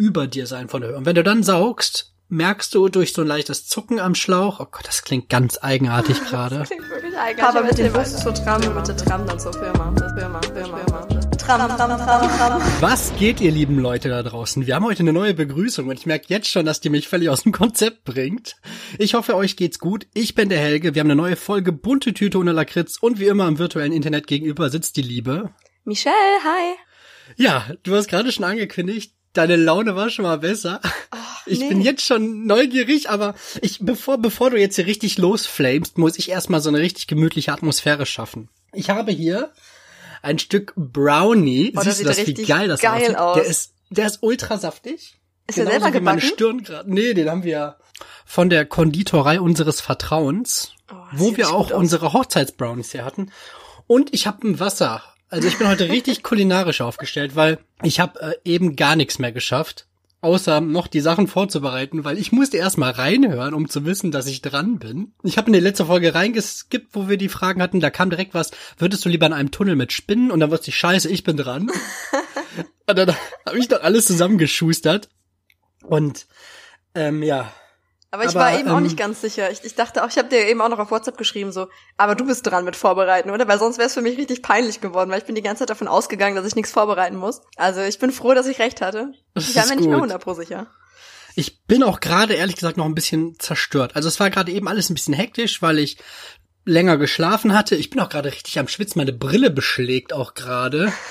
über dir sein von der Höhe. Und wenn du dann saugst, merkst du durch so ein leichtes Zucken am Schlauch, oh Gott, das klingt ganz eigenartig gerade. Klingt wirklich eigenartig. Aber mit dem Bus zur Tram, mit der Tram dann zur Firma. Firma, Firma, Firma. Tram, Tram, Tram, Tram. Was geht, ihr lieben Leute da draußen? Wir haben heute eine neue Begrüßung und ich merke jetzt schon, dass die mich völlig aus dem Konzept bringt. Ich hoffe, euch geht's gut. Ich bin der Helge. Wir haben eine neue Folge bunte Tüte ohne Lakritz und wie immer im virtuellen Internet gegenüber sitzt die Liebe. Michelle, hi. Ja, du hast gerade schon angekündigt, deine Laune war schon mal besser. Ich nee. bin jetzt schon neugierig, aber ich, bevor, bevor du jetzt hier richtig losflamest, muss ich erstmal so eine richtig gemütliche Atmosphäre schaffen. Ich habe hier ein Stück Brownie. Oh, das Siehst sieht du das, wie geil das geil aussieht? aus. Der ist, der ist ultra saftig. Ist der Genauso selber wie meine gebacken? Stirn gerade. Nee, den haben wir von der Konditorei unseres Vertrauens, Oh, das wo wir auch unsere Hochzeitsbrownies her hatten. Und ich habe ein Wasser. Also ich bin heute richtig kulinarisch aufgestellt, weil ich habe äh, eben gar nichts mehr geschafft, außer noch die Sachen vorzubereiten, weil ich musste erst mal reinhören, um zu wissen, dass ich dran bin. Ich habe in die letzte Folge reingeskippt, wo wir die Fragen hatten, da kam direkt was, würdest du lieber in einem Tunnel mit Spinnen? Und dann wusste ich, scheiße, ich bin dran. Und dann habe ich doch alles zusammengeschustert. Und ähm, ja, Aber ich Aber, war eben auch ähm, nicht ganz sicher. Ich, ich dachte auch, ich habe dir eben auch noch auf WhatsApp geschrieben, so, aber du bist dran mit Vorbereiten, oder? Weil sonst wäre es für mich richtig peinlich geworden, weil ich bin die ganze Zeit davon ausgegangen, dass ich nichts vorbereiten muss. Also ich bin froh, dass ich recht hatte. Ich war mir nicht mehr gut. 100 pro sicher. Ich bin auch gerade ehrlich gesagt noch ein bisschen zerstört. Also es war gerade eben alles ein bisschen hektisch, weil ich länger geschlafen hatte. Ich bin auch gerade richtig am Schwitzen. Meine Brille beschlägt auch gerade.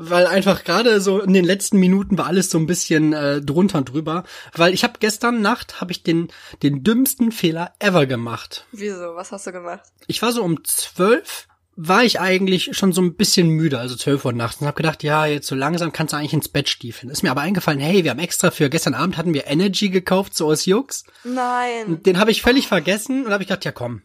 Weil einfach gerade so in den letzten Minuten war alles so ein bisschen äh, drunter und drüber. Weil ich habe gestern Nacht habe ich den den dümmsten Fehler ever gemacht. Wieso? Was hast du gemacht? Ich war so um zwölf, war ich eigentlich schon so ein bisschen müde, also zwölf Uhr nachts und habe gedacht, ja, jetzt so langsam kannst du eigentlich ins Bett stiefeln. Ist mir aber eingefallen, hey, wir haben extra für gestern Abend hatten wir Energy gekauft, so aus Jux. Nein. Den habe ich völlig vergessen und habe ich gedacht, ja komm.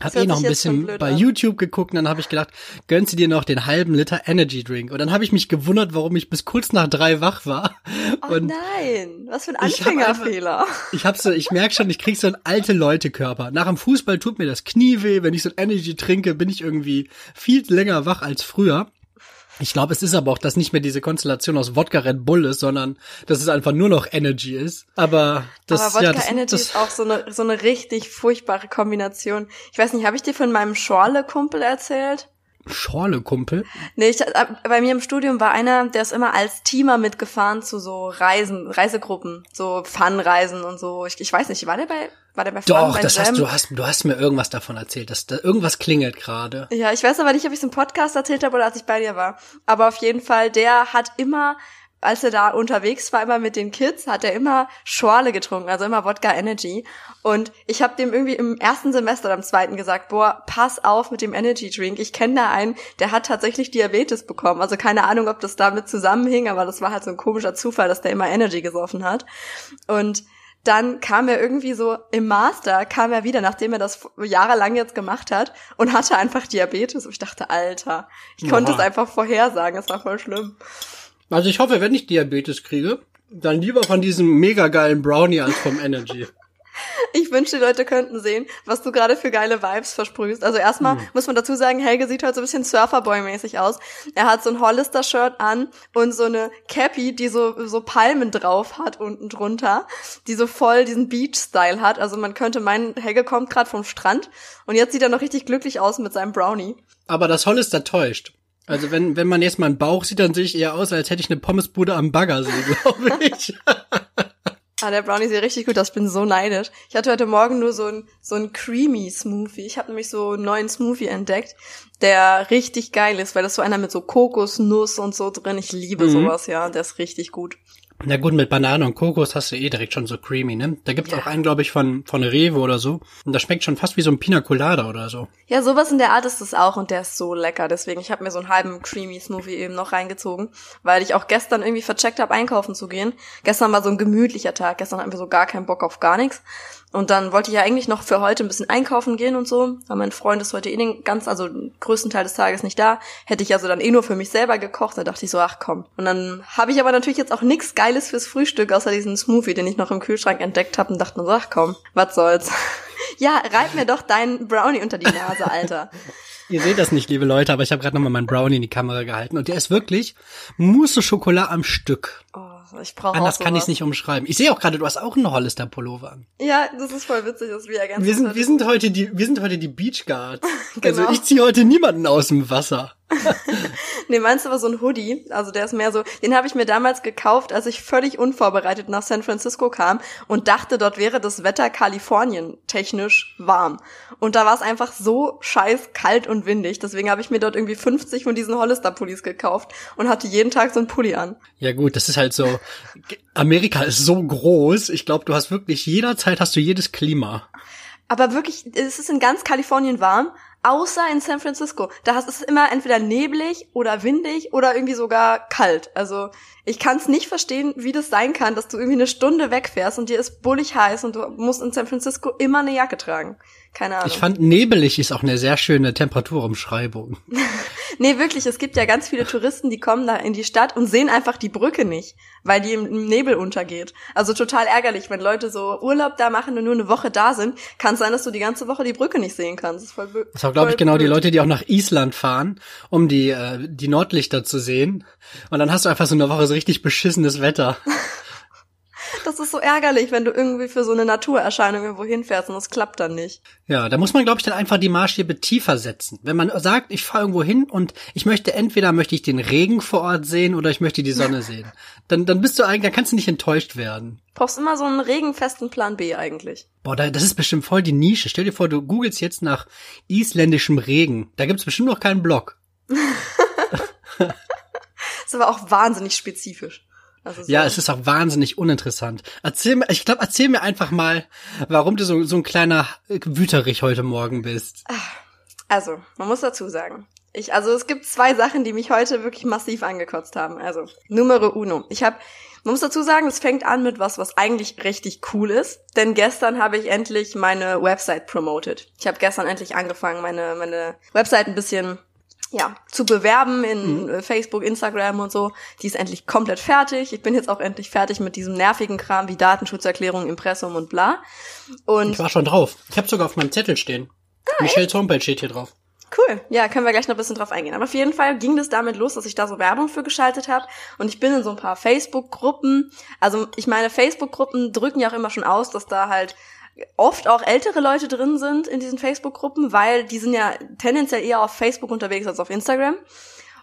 Hab eh noch ein bisschen bei an. YouTube geguckt und dann habe ich gedacht, gönnst du dir noch den halben Liter Energy Drink. Und dann habe ich mich gewundert, warum ich bis kurz nach drei wach war. Oh und nein, was für ein Anfängerfehler. ich hab so, ich merk schon, ich krieg so einen alte Leute Körper. Nach dem Fußball tut mir das Knie weh, wenn ich so ein Energy trinke, bin ich irgendwie viel länger wach als früher. Ich glaube, es ist aber auch, dass nicht mehr diese Konstellation aus Wodka Red Bull ist, sondern dass es einfach nur noch Energy ist. Aber das, Aber Wodka ja, das, Energy das, ist auch so eine, so eine richtig furchtbare Kombination. Ich weiß nicht, habe ich dir von meinem Schorle-Kumpel erzählt? Schorle, Kumpel. Nee, ich, äh, bei mir im Studium war einer, der ist immer als Teamer mitgefahren zu so Reisen, Reisegruppen, so Fun-Reisen und so. Ich, ich weiß nicht, war der bei, war der bei Doch, das hast Jam? du hast du hast mir irgendwas davon erzählt, dass da irgendwas klingelt gerade. Ja, ich weiß aber nicht, ob ich es im Podcast erzählt habe oder als ich bei dir war. Aber auf jeden Fall, der hat immer, als er da unterwegs war, immer mit den Kids, hat er immer Schorle getrunken, also immer Wodka Energy. Und ich habe dem irgendwie im ersten Semester oder im zweiten gesagt, boah, pass auf mit dem Energy Drink. Ich kenne da einen, der hat tatsächlich Diabetes bekommen. Also keine Ahnung, ob das damit zusammenhing, aber das war halt so ein komischer Zufall, dass der immer Energy gesoffen hat. Und dann kam er irgendwie so im Master, kam er wieder, nachdem er das jahrelang jetzt gemacht hat und hatte einfach Diabetes. Und ich dachte, Alter, ich konnte Oha. es einfach vorhersagen, es war voll schlimm. Also ich hoffe, wenn ich Diabetes kriege, dann lieber von diesem mega geilen Brownie als vom Energy. Ich wünschte, die Leute könnten sehen, was du gerade für geile Vibes versprühst. Also erstmal muss man dazu sagen, Helge sieht halt so ein bisschen Surferboy-mäßig aus. Er hat so ein Hollister-Shirt an und so eine Cappy, die so, so Palmen drauf hat unten drunter, die so voll diesen Beach-Style hat. Also man könnte meinen, Helge kommt gerade vom Strand und jetzt sieht er noch richtig glücklich aus mit seinem Brownie. Aber das Hollister täuscht. Also wenn, wenn man jetzt meinen Bauch sieht, dann sehe ich eher aus, als hätte ich eine Pommesbude am Baggersee, glaube ich. Ah, der Brownie sieht richtig gut aus. Ich bin so neidisch. Ich hatte heute Morgen nur so ein, so ein creamy Smoothie. Ich habe nämlich so einen neuen Smoothie entdeckt, der richtig geil ist, weil das so einer mit so Kokosnuss und so drin. Ich liebe Mhm. sowas, ja. Der ist richtig gut. Na gut, mit Banane und Kokos hast du eh direkt schon so creamy, ne? Da gibt's Ja. auch einen, glaube ich, von, von Rewe oder so. Und das schmeckt schon fast wie so ein Pina Colada oder so. Ja, sowas in der Art ist es auch und der ist so lecker. Deswegen, ich habe mir so einen halben creamy Smoothie eben noch reingezogen, weil ich auch gestern irgendwie vercheckt habe, einkaufen zu gehen. Gestern war so ein gemütlicher Tag. Gestern hatten wir so gar keinen Bock auf gar nichts. Und dann wollte ich ja eigentlich noch für heute ein bisschen einkaufen gehen und so, weil mein Freund ist heute eh den ganz, also den größten Teil des Tages nicht da. Hätte ich also dann eh nur für mich selber gekocht. Da dachte ich so, ach komm. Und dann habe ich aber natürlich jetzt auch nichts Geiles fürs Frühstück, außer diesen Smoothie, den ich noch im Kühlschrank entdeckt habe und dachte mir so, ach komm, was soll's. ja, reib mir doch deinen Brownie unter die Nase, Alter. Ihr seht das nicht, liebe Leute, aber ich habe gerade nochmal meinen Brownie in die Kamera gehalten. Und der ist wirklich Mousse au Chocolat am Stück. Oh, ich brauche Anders kann ich es nicht umschreiben. Ich sehe auch gerade, du hast auch einen Hollister Pullover an. Ja, das ist voll witzig, dass wir ja ganz Wir sind, wir sind heute die, wir sind heute die Beach Guards. Genau. Also ich ziehe heute niemanden aus dem Wasser. Nee, meinst du aber so ein Hoodie? Also der ist mehr so, den habe ich mir damals gekauft, als ich völlig unvorbereitet nach San Francisco kam und dachte, dort wäre das Wetter Kalifornien technisch warm. Und da war es einfach so scheiß kalt und windig. Deswegen habe ich mir dort irgendwie 50 von diesen Hollister-Pullis gekauft und hatte jeden Tag so einen Pulli an. Ja gut, das ist halt so. Amerika ist so groß. Ich glaube, du hast wirklich jederzeit hast du jedes Klima. Aber wirklich, es ist in ganz Kalifornien warm, außer in San Francisco. Da ist es immer entweder neblig oder windig oder irgendwie sogar kalt. Also ich kann es nicht verstehen, wie das sein kann, dass du irgendwie eine Stunde wegfährst und dir ist bullig heiß und du musst in San Francisco immer eine Jacke tragen. Keine Ahnung. Ich fand nebelig ist auch eine sehr schöne Temperaturumschreibung. nee, wirklich, es gibt ja ganz viele Touristen, die kommen da in die Stadt und sehen einfach die Brücke nicht, weil die im Nebel untergeht. Also total ärgerlich, wenn Leute so Urlaub da machen und nur eine Woche da sind, kann es sein, dass du die ganze Woche die Brücke nicht sehen kannst. Das ist voll Das war, glaube ich, genau blöd. die Leute, die auch nach Island fahren, um die, äh, die Nordlichter zu sehen. Und dann hast du einfach so eine Woche so richtig beschissenes Wetter. Das ist so ärgerlich, wenn du irgendwie für so eine Naturerscheinung irgendwo hinfährst und das klappt dann nicht. Ja, da muss man, glaube ich, dann einfach die Maßstäbe tiefer setzen. Wenn man sagt, ich fahre irgendwo hin und ich möchte entweder möchte ich den Regen vor Ort sehen oder ich möchte die Sonne sehen, dann, dann bist du eigentlich, dann kannst du nicht enttäuscht werden. Brauchst immer so einen regenfesten Plan B eigentlich. Boah, das ist bestimmt voll die Nische. Stell dir vor, du googelst jetzt nach isländischem Regen. Da gibt's bestimmt noch keinen Blog. ist aber auch wahnsinnig spezifisch. Also so. Ja, es ist auch wahnsinnig uninteressant. Erzähl mir, ich glaube, erzähl mir einfach mal, warum du so, so ein kleiner Wüterich heute Morgen bist. Also, man muss dazu sagen, ich, also es gibt zwei Sachen, die mich heute wirklich massiv angekotzt haben. Also, Numero uno. Ich habe, man muss dazu sagen, es fängt an mit was, was eigentlich richtig cool ist. Denn gestern habe ich endlich meine Website promoted. Ich habe gestern endlich angefangen, meine, meine Website ein bisschen ja, zu bewerben in mhm. Facebook, Instagram und so. Die ist endlich komplett fertig. Ich bin jetzt auch endlich fertig mit diesem nervigen Kram wie Datenschutzerklärung, Impressum und bla. Und ich war schon drauf. Ich habe sogar auf meinem Zettel stehen. Ah, Michelle Homepage steht hier drauf. Cool. Ja, können wir gleich noch ein bisschen drauf eingehen. Aber auf jeden Fall ging das damit los, dass ich da so Werbung für geschaltet habe. Und ich bin in so ein paar Facebook-Gruppen. Also ich meine, Facebook-Gruppen drücken ja auch immer schon aus, dass da halt oft auch ältere Leute drin sind in diesen Facebook-Gruppen, weil die sind ja tendenziell eher auf Facebook unterwegs als auf Instagram.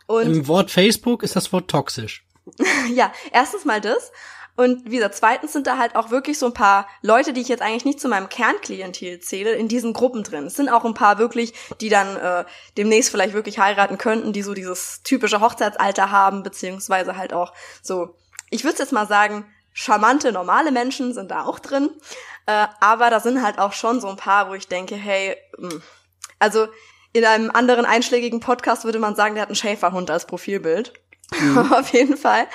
Und Im Wort Facebook ist das Wort toxisch. ja, erstens mal das. Und wie gesagt, zweitens sind da halt auch wirklich so ein paar Leute, die ich jetzt eigentlich nicht zu meinem Kernklientel zähle, in diesen Gruppen drin. Es sind auch ein paar wirklich, die dann äh, demnächst vielleicht wirklich heiraten könnten, die so dieses typische Hochzeitsalter haben, beziehungsweise halt auch so, ich würde jetzt mal sagen, charmante, normale Menschen sind da auch drin. Äh, aber da sind halt auch schon so ein paar, wo ich denke, hey, mh. Hm, also in einem anderen einschlägigen Podcast würde man sagen, der hat einen Schäferhund als Profilbild. Mhm. Auf jeden Fall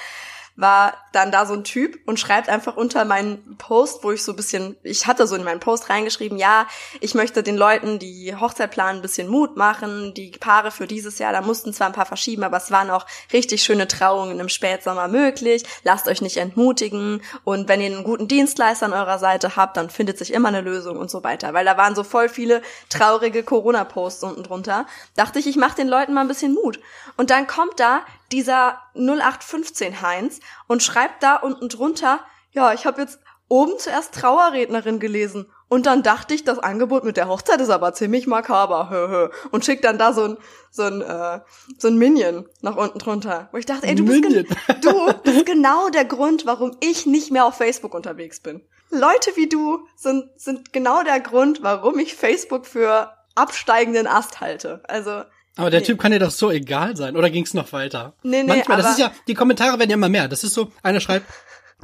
war dann da so ein Typ und schreibt einfach unter meinen Post, wo ich so ein bisschen, ich hatte so in meinen Post reingeschrieben, ja, ich möchte den Leuten, die Hochzeit planen, ein bisschen Mut machen. Die Paare für dieses Jahr, da mussten zwar ein paar verschieben, aber es waren auch richtig schöne Trauungen im Spätsommer möglich. Lasst euch nicht entmutigen. Und wenn ihr einen guten Dienstleister an eurer Seite habt, dann findet sich immer eine Lösung und so weiter. Weil da waren so voll viele traurige Corona-Posts unten drunter. Dachte ich, ich mache den Leuten mal ein bisschen Mut. Und dann kommt da dieser 0815 Heinz und schreibt da unten drunter, ja, ich habe jetzt oben zuerst Trauerrednerin gelesen und dann dachte ich, das Angebot mit der Hochzeit ist aber ziemlich makaber, hö, hö. und schickt dann da so ein so ein äh, so ein Minion nach unten drunter, wo ich dachte, ey, du bist, du bist genau der Grund, warum ich nicht mehr auf Facebook unterwegs bin. Leute wie du sind sind genau der Grund, warum ich Facebook für absteigenden Ast halte. Also aber der nee. Typ kann dir doch so egal sein. Oder ging's noch weiter? Nee, nee, Manchmal, das ist ja, die Kommentare werden ja immer mehr. Das ist so, einer schreibt,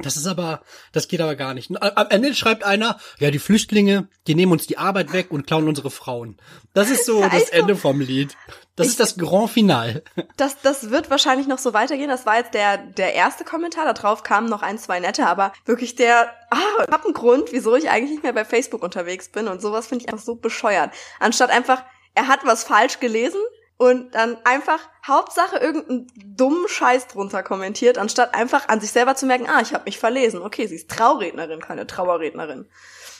das ist aber, das geht aber gar nicht. Am Ende schreibt einer, ja, die Flüchtlinge, die nehmen uns die Arbeit weg und klauen unsere Frauen. Das ist so das also, Ende vom Lied. Das ich, ist das Grand Final. Das, das wird wahrscheinlich noch so weitergehen. Das war jetzt der, der erste Kommentar. Da drauf kamen noch ein, zwei nette, aber wirklich der, ah, ich hab einen Grund, wieso ich eigentlich nicht mehr bei Facebook unterwegs bin und sowas finde ich einfach so bescheuert. Anstatt einfach, er hat was falsch gelesen, und dann einfach Hauptsache irgendeinen dummen Scheiß drunter kommentiert, anstatt einfach an sich selber zu merken, ah, ich habe mich verlesen. Okay, sie ist Traurednerin, keine Trauerrednerin.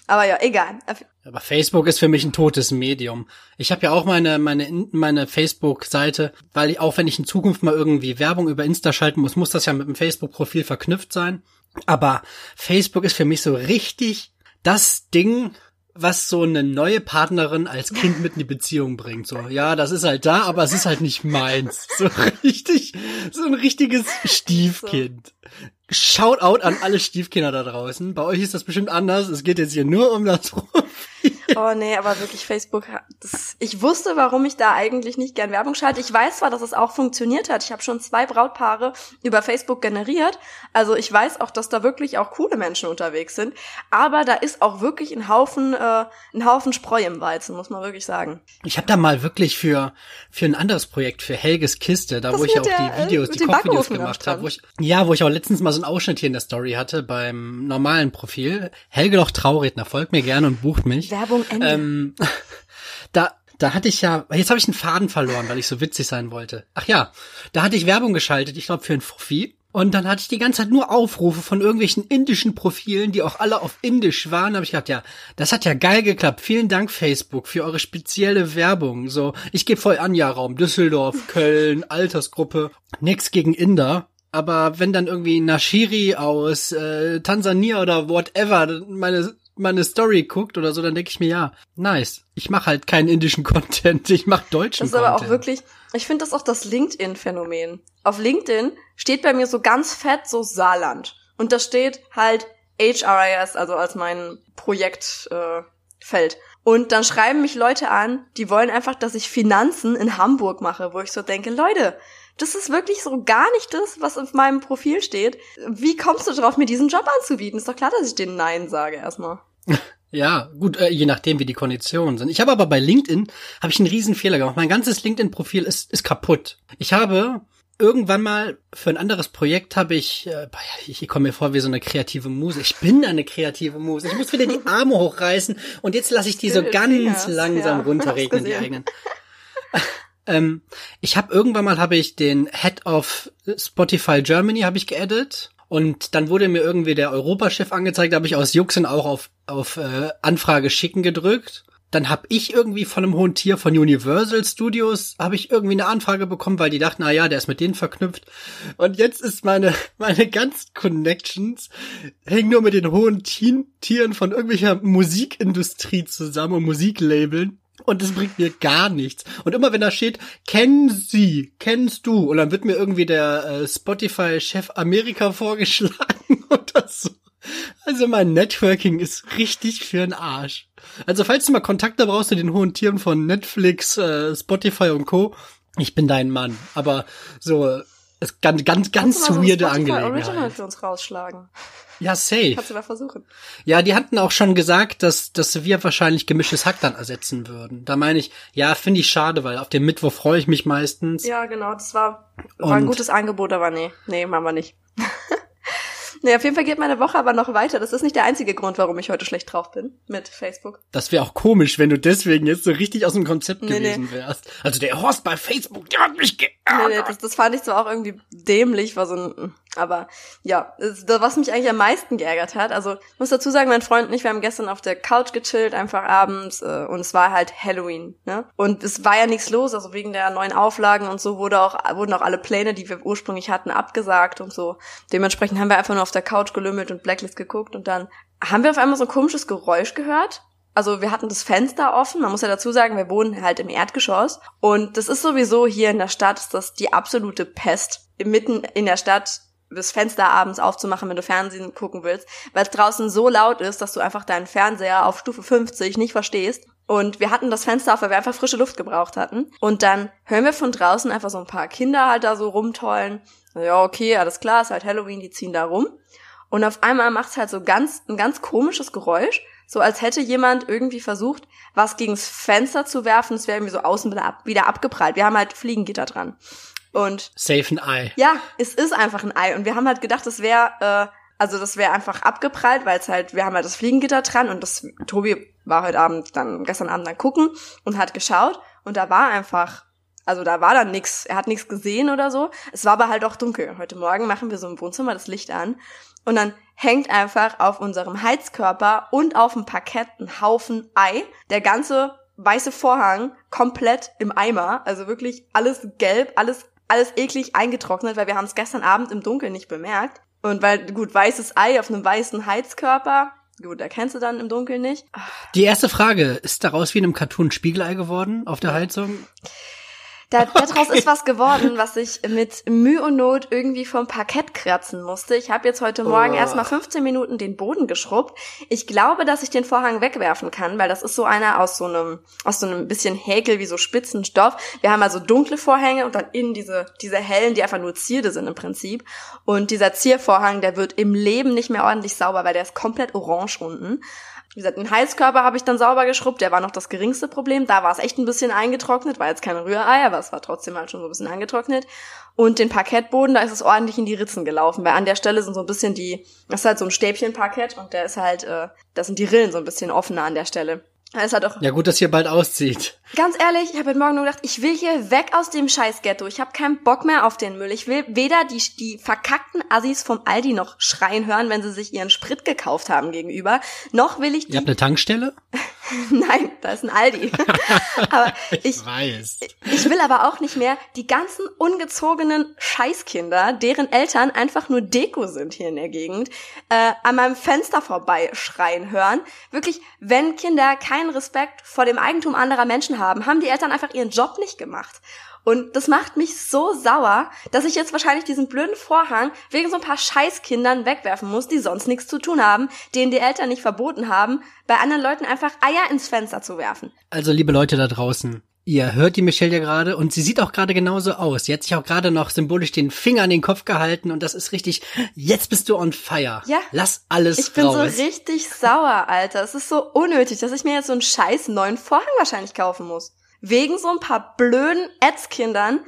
Aber ja, egal. Aber Facebook ist für mich ein totes Medium. Ich habe ja auch meine meine meine Facebook-Seite, weil ich, auch wenn ich in Zukunft mal irgendwie Werbung über Insta schalten muss, muss das ja mit dem Facebook-Profil verknüpft sein. Aber Facebook ist für mich so richtig das Ding, was so eine neue Partnerin als Kind mit in die Beziehung bringt. So, ja, das ist halt da, aber es ist halt nicht meins. So richtig, so ein richtiges Stiefkind. Shoutout an alle Stiefkinder da draußen. Bei euch ist das bestimmt anders. Es geht jetzt hier nur um das Profil. Oh nee, aber wirklich Facebook, das, ich wusste, warum ich da eigentlich nicht gern Werbung schalte. Ich weiß zwar, dass es auch funktioniert hat. Ich habe schon zwei Brautpaare über Facebook generiert. Also ich weiß auch, dass da wirklich auch coole Menschen unterwegs sind. Aber da ist auch wirklich ein Haufen, äh, ein Haufen Spreu im Weizen, muss man wirklich sagen. Ich habe da mal wirklich für für ein anderes Projekt, für Helges Kiste, da das wo ich auch der, die Videos, die Kochvideos gemacht habe, wo ich ja, wo ich auch letztens mal so einen Ausschnitt hier in der Story hatte beim normalen Profil. Helge doch Trauredner, folgt mir gerne und bucht mich. Werbung Ende. Ähm, da, da hatte ich ja, jetzt habe ich einen Faden verloren, weil ich so witzig sein wollte. Ach ja, da hatte ich Werbung geschaltet, ich glaube für ein Fuffi. Und dann hatte ich die ganze Zeit nur Aufrufe von irgendwelchen indischen Profilen, die auch alle auf Indisch waren. Da habe ich gedacht, ja, das hat ja geil geklappt. Vielen Dank, Facebook, für eure spezielle Werbung. So, ich gebe voll Anja-Raum, Düsseldorf, Köln, Altersgruppe. Nix gegen Inder. Aber wenn dann irgendwie Nashiri aus äh, Tansania oder whatever meine meine Story guckt oder so, dann denke ich mir, ja, nice. Ich mache halt keinen indischen Content, ich mache deutschen Content. Das ist aber auch wirklich, ich finde das auch das LinkedIn-Phänomen. Auf LinkedIn steht bei mir so ganz fett so Saarland. Und da steht halt HRIS, also als mein Projektfeld. Äh, Feld. und dann schreiben mich Leute an, die wollen einfach, dass ich Finanzen in Hamburg mache, wo ich so denke, Leute, das ist wirklich so gar nicht das, was auf meinem Profil steht. Wie kommst du drauf, mir diesen Job anzubieten? Ist doch klar, dass ich den Nein sage erstmal. Ja, gut, äh, je nachdem, wie die Konditionen sind. Ich habe aber bei LinkedIn habe ich einen riesen Fehler gemacht. Mein ganzes LinkedIn-Profil ist, ist kaputt. Ich habe irgendwann mal für ein anderes Projekt habe ich, äh, ich, komme mir vor wie so eine kreative Muse. Ich bin eine kreative Muse. Ich muss wieder die Arme hochreißen und jetzt lasse ich die so ganz langsam ja, runterregnen, die eigenen. ähm, ich habe irgendwann mal habe ich den Head of Spotify Germany habe ich geedit und dann wurde mir irgendwie der Europachef angezeigt, da habe ich aus Juxen auch auf, auf äh, Anfrage schicken gedrückt. Dann habe ich irgendwie von einem hohen Tier von Universal Studios habe ich irgendwie eine Anfrage bekommen, weil die dachten, na ja, der ist mit denen verknüpft. Und jetzt ist meine meine ganzen Connections hängen nur mit den hohen Tieren von irgendwelcher Musikindustrie zusammen und Musiklabeln. Und das bringt mir gar nichts. Und immer wenn da steht, kennen Sie, kennst du, und dann wird mir irgendwie der äh, Spotify-Chef Amerika vorgeschlagen oder so. Also mein Networking ist richtig für den Arsch. Also falls du mal Kontakte brauchst zu den hohen Tieren von Netflix, äh, Spotify und Co., ich bin dein Mann. Aber so, ist ganz, ganz, ganz so weirde Angelegenheit. Original für uns rausschlagen. Ja, safe. Kannst du mal versuchen. Ja, die hatten auch schon gesagt, dass, dass wir wahrscheinlich gemischtes Hack dann ersetzen würden. Da meine ich, ja, finde ich schade, weil auf den Mittwoch freue ich mich meistens. Ja, genau, das war, war ein gutes Angebot, aber nee, nee, machen wir nicht. Nee, auf jeden Fall geht meine Woche aber noch weiter. Das ist nicht der einzige Grund, warum ich heute schlecht drauf bin mit Facebook. Das wäre auch komisch, wenn du deswegen jetzt so richtig aus dem Konzept nee, gewesen nee. wärst. Also der Horst bei Facebook, der hat mich geärgert. Nee, nee, das, das fand ich zwar auch irgendwie dämlich, war so ein, aber ja, das, was mich eigentlich am meisten geärgert hat, also ich muss dazu sagen, mein Freund und ich, wir haben gestern auf der Couch gechillt, einfach abends, äh, und es war halt Halloween, ne? Und es war ja nichts los, also wegen der neuen Auflagen und so wurde auch, wurden auch alle Pläne, die wir ursprünglich hatten, abgesagt und so. Dementsprechend haben wir einfach nur auf der Couch gelümmelt und Blacklist geguckt und dann haben wir auf einmal so ein komisches Geräusch gehört also wir hatten das Fenster offen. Man muss ja dazu sagen, wir wohnen halt im Erdgeschoss. Und das ist sowieso hier in der Stadt, ist das die absolute Pest. Mitten in der Stadt das Fenster abends aufzumachen, wenn du Fernsehen gucken willst, weil es draußen so laut ist, dass du einfach deinen Fernseher auf Stufe 50 nicht verstehst. Und wir hatten das Fenster auf, weil wir einfach frische Luft gebraucht hatten. Und dann hören wir von draußen einfach so ein paar Kinder halt da so rumtollen. Ja, okay, alles klar, ist halt Halloween, die ziehen da rum. Und auf einmal macht's halt so ganz, ein ganz komisches Geräusch. So als hätte jemand irgendwie versucht, was gegens Fenster zu werfen. Es wäre irgendwie so außen wieder, ab, wieder abgeprallt. Wir haben halt Fliegengitter dran. Und Safe ein Ei. Ja, es ist einfach ein Ei. Und wir haben halt gedacht, das wäre, äh, also das wäre einfach abgeprallt, weil es halt, wir haben halt das Fliegengitter dran und das Tobi war heute Abend dann, gestern Abend dann gucken und hat geschaut und da war einfach, also da war dann nix, er hat nichts gesehen oder so. Es war aber halt auch dunkel. Heute Morgen machen wir so im Wohnzimmer das Licht an und dann hängt einfach auf unserem Heizkörper und auf dem Parkett ein Haufen Ei. Der ganze weiße Vorhang komplett im Eimer, also wirklich alles gelb, alles alles eklig eingetrocknet, weil wir haben es gestern Abend im Dunkeln nicht bemerkt. Und weil, gut, weißes Ei auf einem weißen Heizkörper, gut, erkennst du dann im Dunkeln nicht. Die erste Frage, ist daraus wie in einem Cartoon Spiegelei geworden auf der Heizung? Da, daraus ist was geworden, was ich mit Mühe und Not irgendwie vom Parkett kratzen musste. Ich habe jetzt heute Morgen oh. erstmal 15 Minuten den Boden geschrubbt. Ich glaube, dass ich den Vorhang wegwerfen kann, weil das ist so einer aus so einem, aus so einem bisschen Häkel wie so Spitzenstoff. Wir haben also dunkle Vorhänge und dann innen diese, diese hellen, die einfach nur Zierde sind im Prinzip. Und dieser Ziervorhang, der wird im Leben nicht mehr ordentlich sauber, weil der ist komplett orange unten. Wie gesagt, den Heißkörper habe ich dann sauber geschrubbt, der war noch das geringste Problem. Da war es echt ein bisschen eingetrocknet, war jetzt kein Rührei, aber es war trotzdem halt schon so ein bisschen eingetrocknet. Und den Parkettboden, da ist es ordentlich in die Ritzen gelaufen, weil an der Stelle sind so ein bisschen die, das ist halt so ein Stäbchenparkett und der ist halt, äh, da sind die Rillen so ein bisschen offener an der Stelle. Es hat auch ja gut, dass hier bald auszieht. Ganz ehrlich, ich habe heute Morgen nur gedacht, ich will hier weg aus dem scheiß Ghetto. Ich habe keinen Bock mehr auf den Müll. Ich will weder die, die verkackten Assis vom Aldi noch schreien hören, wenn sie sich ihren Sprit gekauft haben gegenüber, noch will ich die... Ihr habt eine Tankstelle? Nein, da ist ein Aldi. aber ich, ich weiß. Ich will aber auch nicht mehr die ganzen ungezogenen Scheißkinder, deren Eltern einfach nur Deko sind hier in der Gegend, äh, an meinem Fenster vorbei schreien hören. Wirklich, wenn Kinder keinen Respekt vor dem Eigentum anderer Menschen haben, haben die Eltern einfach ihren Job nicht gemacht. Und das macht mich so sauer, dass ich jetzt wahrscheinlich diesen blöden Vorhang wegen so ein paar Scheißkindern wegwerfen muss, die sonst nichts zu tun haben, denen die Eltern nicht verboten haben, bei anderen Leuten einfach Eier ins Fenster zu werfen. Also liebe Leute da draußen, Ihr hört die Michelle ja gerade und sie sieht auch gerade genauso aus. Sie hat sich auch gerade noch symbolisch den Finger an den Kopf gehalten und das ist richtig, jetzt bist du on fire. Ja. Lass alles Ich bin raus. so richtig sauer, Alter. Es ist so unnötig, dass ich mir jetzt so einen scheiß neuen Vorhang wahrscheinlich kaufen muss. Wegen so ein paar blöden Ätzkindern,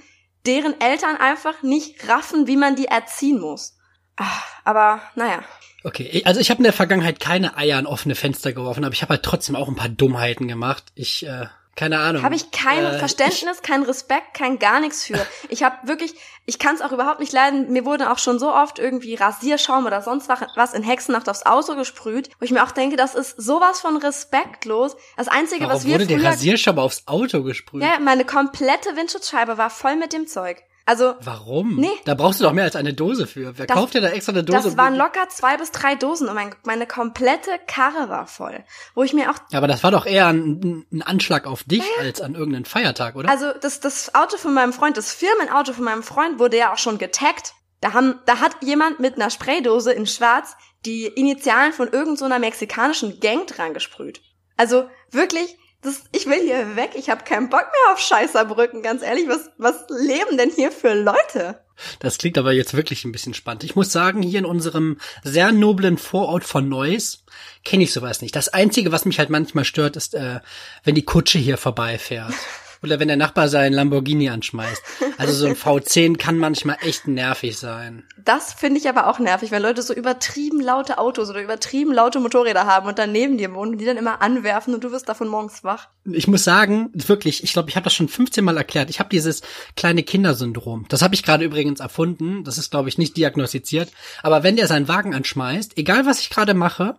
deren Eltern einfach nicht raffen, wie man die erziehen muss. Ach, aber naja. Okay, also ich habe in der Vergangenheit keine Eier an offene Fenster geworfen, aber ich habe halt trotzdem auch ein paar Dummheiten gemacht. Ich äh, keine Ahnung. Habe ich kein äh, Verständnis, ich, kein Respekt, kein gar nichts für. Ich habe wirklich, ich kann es auch überhaupt nicht leiden. Mir wurde auch schon so oft irgendwie Rasierschaum oder sonst was in Hexennacht aufs Auto gesprüht, wo ich mir auch denke, das ist sowas von respektlos. Das einzige, Warum was wir wurde früher, der Rasierschaum aufs Auto gesprüht? Ja, meine komplette Windschutzscheibe war voll mit dem Zeug. Also warum? Nee. Da brauchst du doch mehr als eine Dose für. Wer das, kauft dir da extra eine Dose? Das waren locker zwei bis drei Dosen und mein, meine komplette Karre war voll, wo ich mir auch. Ja, aber das war doch eher ein, ein Anschlag auf dich naja. als an irgendeinen Feiertag, oder? Also das das Auto von meinem Freund, das Firmenauto von meinem Freund wurde ja auch schon getaggt. Da haben, da hat jemand mit einer Spraydose in Schwarz die Initialen von irgendeiner so mexikanischen Gang dran gesprüht. Also wirklich, das, ich will hier weg, ich habe keinen Bock mehr auf Scheißerbrücken, ganz ehrlich, was, was leben denn hier für Leute? Das klingt aber jetzt wirklich ein bisschen spannend. Ich muss sagen, hier in unserem sehr noblen Vorort von Neuss kenne ich sowas nicht. Das Einzige, was mich halt manchmal stört, ist, äh, wenn die Kutsche hier vorbeifährt. Oder wenn der Nachbar seinen Lamborghini anschmeißt. Also so ein V10 kann manchmal echt nervig sein. Das finde ich aber auch nervig, wenn Leute so übertrieben laute Autos oder übertrieben laute Motorräder haben und dann neben dir wohnen und die dann immer anwerfen und du wirst davon morgens wach. Ich muss sagen, wirklich, ich glaube, ich habe das schon 15 Mal erklärt. Ich habe dieses kleine Kindersyndrom. Das habe ich gerade übrigens erfunden. Das ist, glaube ich, nicht diagnostiziert. Aber wenn der seinen Wagen anschmeißt, egal was ich gerade mache,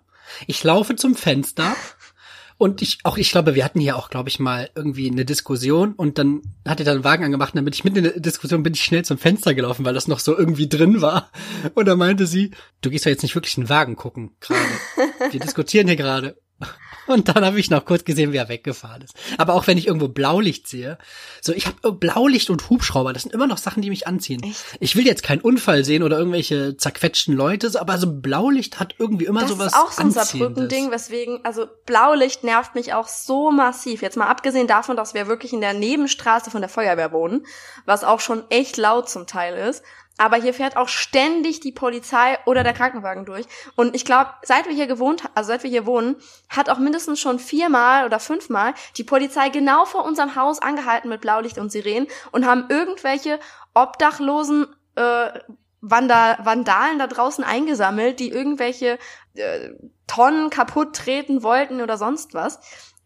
ich laufe zum Fenster und ich, auch ich glaube, wir hatten hier auch, glaube ich, mal irgendwie eine Diskussion und dann hat er dann einen Wagen angemacht und damit ich mitten in der Diskussion bin ich schnell zum Fenster gelaufen, weil das noch so irgendwie drin war. Und da meinte sie, du gehst doch jetzt nicht wirklich einen Wagen gucken gerade. Wir diskutieren hier gerade. Und dann habe ich noch kurz gesehen, wie er weggefahren ist. Aber auch wenn ich irgendwo Blaulicht sehe, so ich habe Blaulicht und Hubschrauber, das sind immer noch Sachen, die mich anziehen. Echt? Ich will jetzt keinen Unfall sehen oder irgendwelche zerquetschten Leute, aber so Blaulicht hat irgendwie immer das sowas Das ist auch so ein Saarbrücken-Ding, weswegen, also Blaulicht nervt mich auch so massiv. Jetzt mal abgesehen davon, dass wir wirklich in der Nebenstraße von der Feuerwehr wohnen, was auch schon echt laut zum Teil ist. Aber hier fährt auch ständig die Polizei oder der Krankenwagen durch. Und ich glaube, seit wir hier gewohnt, also seit wir hier wohnen, hat auch mindestens schon viermal oder fünfmal die Polizei genau vor unserem Haus angehalten mit Blaulicht und Sirenen und haben irgendwelche obdachlosen äh, Vanda Vandalen da draußen eingesammelt, die irgendwelche äh, Tonnen kaputt treten wollten oder sonst was.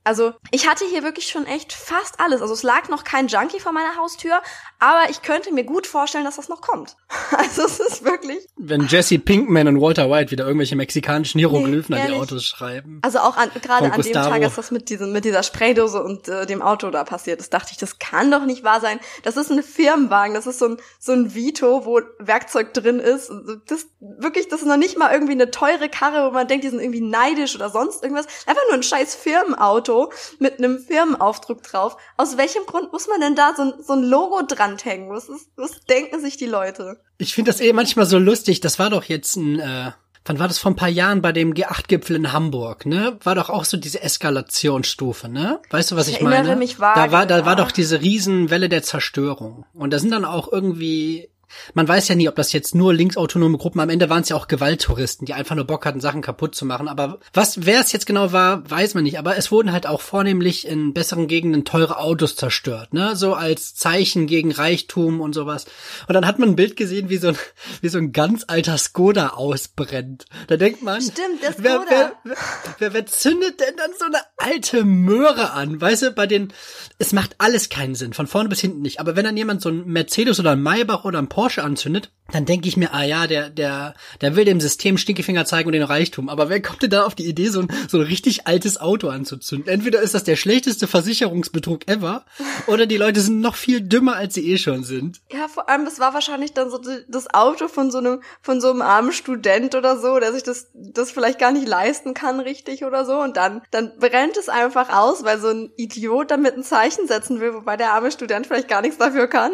Also ich hatte hier wirklich schon echt fast alles. Also es lag noch kein Junkie vor meiner Haustür, aber ich könnte mir gut vorstellen, dass das noch kommt. Also es ist wirklich. Wenn Jesse Pinkman und Walter White wieder irgendwelche mexikanischen Hieroglyphen nee, an die Autos schreiben. Also auch an, gerade an dem Tag, als das mit diesem mit dieser Spraydose und äh, dem Auto da passiert ist, dachte ich, das kann doch nicht wahr sein. Das ist ein Firmenwagen, das ist so ein so ein Vito, wo Werkzeug drin ist. Das wirklich, das ist noch nicht mal irgendwie eine teure Karre, wo man denkt, die sind irgendwie neidisch oder sonst irgendwas. Einfach nur ein scheiß Firmenauto mit einem Firmenaufdruck drauf. Aus welchem Grund muss man denn da so, so ein Logo dranhängen? Was, ist, was denken sich die Leute? Ich finde das eh manchmal so lustig. Das war doch jetzt ein, äh, wann war das vor ein paar Jahren bei dem G8-Gipfel in Hamburg, ne? War doch auch so diese Eskalationsstufe, ne? Weißt du, was ich, ich meine? Mich vage, da war, da war doch diese Riesenwelle der Zerstörung. Und da sind dann auch irgendwie man weiß ja nie, ob das jetzt nur linksautonome Gruppen, am Ende waren es ja auch Gewalttouristen, die einfach nur Bock hatten, Sachen kaputt zu machen. Aber was, wer es jetzt genau war, weiß man nicht. Aber es wurden halt auch vornehmlich in besseren Gegenden teure Autos zerstört, ne? So als Zeichen gegen Reichtum und sowas. Und dann hat man ein Bild gesehen, wie so ein, wie so ein ganz alter Skoda ausbrennt. Da denkt man, Stimmt, der Skoda. Wer, wer, wer, wer zündet denn dann so eine alte Möhre an? Weißt du, bei den, es macht alles keinen Sinn, von vorne bis hinten nicht. Aber wenn dann jemand so ein Mercedes oder ein Maybach oder ein Porsche anzündet, dann denke ich mir, ah ja, der, der, der will dem System Stinkefinger zeigen und den Reichtum. Aber wer kommt denn da auf die Idee, so ein, so ein richtig altes Auto anzuzünden? Entweder ist das der schlechteste Versicherungsbetrug ever, oder die Leute sind noch viel dümmer, als sie eh schon sind. Ja, vor allem, das war wahrscheinlich dann so das Auto von so einem, von so einem armen Student oder so, der sich das, das vielleicht gar nicht leisten kann, richtig oder so. Und dann, dann brennt es einfach aus, weil so ein Idiot damit ein Zeichen setzen will, wobei der arme Student vielleicht gar nichts dafür kann.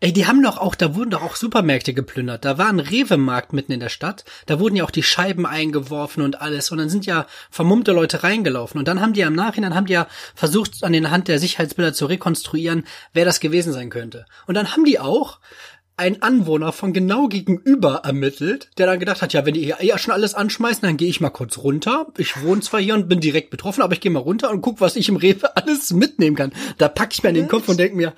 Ey, die haben doch auch, da wurden doch auch Supermärkte geplündert. Da war ein Rewe-Markt mitten in der Stadt. Da wurden ja auch die Scheiben eingeworfen und alles. Und dann sind ja vermummte Leute reingelaufen. Und dann haben die am Nachhinein, haben die ja versucht, an den Hand der Sicherheitsbilder zu rekonstruieren, wer das gewesen sein könnte. Und dann haben die auch einen Anwohner von genau gegenüber ermittelt, der dann gedacht hat, ja, wenn die ja schon alles anschmeißen, dann gehe ich mal kurz runter. Ich wohne zwar hier und bin direkt betroffen, aber ich gehe mal runter und guck, was ich im Rewe alles mitnehmen kann. Da pack ich mir an den Kopf und denk mir,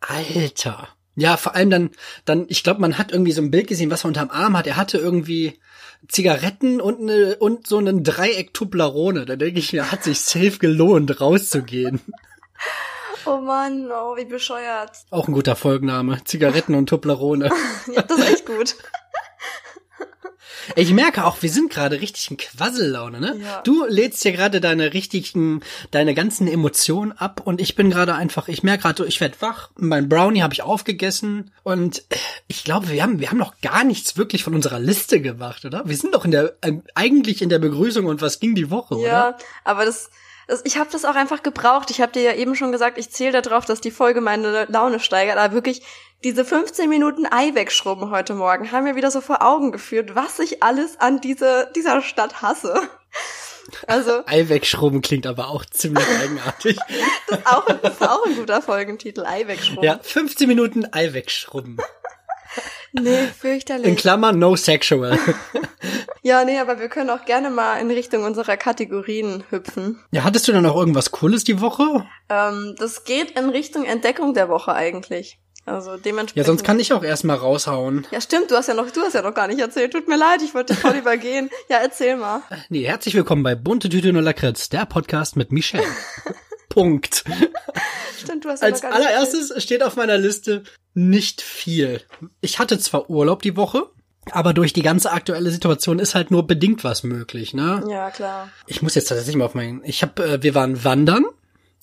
Alter, ja, vor allem dann, dann, ich glaube, man hat irgendwie so ein Bild gesehen, was er unterm Arm hat. Er hatte irgendwie Zigaretten und eine, und so einen Dreieck Tublerone. Da denke ich mir, hat sich safe gelohnt, rauszugehen. Oh Mann, oh, wie bescheuert. Auch ein guter Folgenname. Zigaretten und Tublerone. ja, das ist echt gut. Ich merke auch, wir sind gerade richtig in Quassellaune, ne? Ja. Du lädst hier gerade deine richtigen, deine ganzen Emotionen ab und ich bin gerade einfach, ich merke gerade, ich werde wach, mein Brownie habe ich aufgegessen und ich glaube, wir haben, wir haben noch gar nichts wirklich von unserer Liste gemacht, oder? Wir sind doch in der, äh, eigentlich in der Begrüßung und was ging die Woche, ja, oder? Ja, aber das, das, ich habe das auch einfach gebraucht. Ich habe dir ja eben schon gesagt, ich zähle darauf, dass die Folge meine Laune steigert. Aber wirklich, diese 15 Minuten Ei wegschrubben heute Morgen haben mir wieder so vor Augen geführt, was ich alles an diese, dieser Stadt hasse. Also. Ei wegschrubben klingt aber auch ziemlich eigenartig. das, ist auch, das ist auch ein guter Folgentitel, Ei wegschrubben. Ja, 15 Minuten Ei wegschrubben. Nee, fürchterlich. In Klammern no sexual. ja, nee, aber wir können auch gerne mal in Richtung unserer Kategorien hüpfen. Ja, hattest du dann auch irgendwas Cooles die Woche? Ähm, das geht in Richtung Entdeckung der Woche eigentlich. Also dementsprechend. Ja, sonst kann ich auch erstmal raushauen. Ja, stimmt, du hast ja noch, du hast ja noch gar nicht erzählt. Tut mir leid, ich wollte voll übergehen. Ja, erzähl mal. Nee, herzlich willkommen bei Bunte Tüte und Lakritz, der Podcast mit Michelle. Punkt. Stimmt, du hast ja Als noch gar nicht allererstes erzählt. steht auf meiner Liste nicht viel. Ich hatte zwar Urlaub die Woche, aber durch die ganze aktuelle Situation ist halt nur bedingt was möglich, ne? Ja, klar. Ich muss jetzt tatsächlich mal auf meinen. Ich habe, äh, wir waren wandern.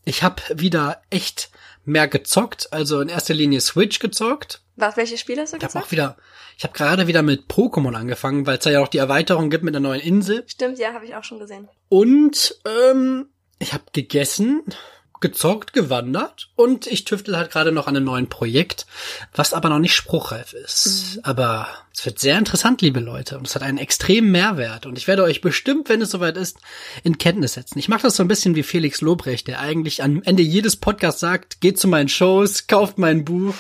Ich habe wieder echt mehr gezockt, also in erster Linie Switch gezockt. Was, welche Spiele hast du gezockt? Ich habe auch wieder, ich habe gerade wieder mit Pokémon angefangen, weil es da ja auch die Erweiterung gibt mit einer neuen Insel. Stimmt, ja, habe ich auch schon gesehen. Und ähm, ich habe gegessen, gezockt, gewandert und ich tüftel halt gerade noch an einem neuen Projekt, was aber noch nicht spruchreif ist. Mhm. Aber es wird sehr interessant, liebe Leute, und es hat einen extremen Mehrwert und ich werde euch bestimmt, wenn es soweit ist, in Kenntnis setzen. Ich mache das so ein bisschen wie Felix Lobrecht, der eigentlich am Ende jedes Podcasts sagt, geht zu meinen Shows, kauft mein Buch.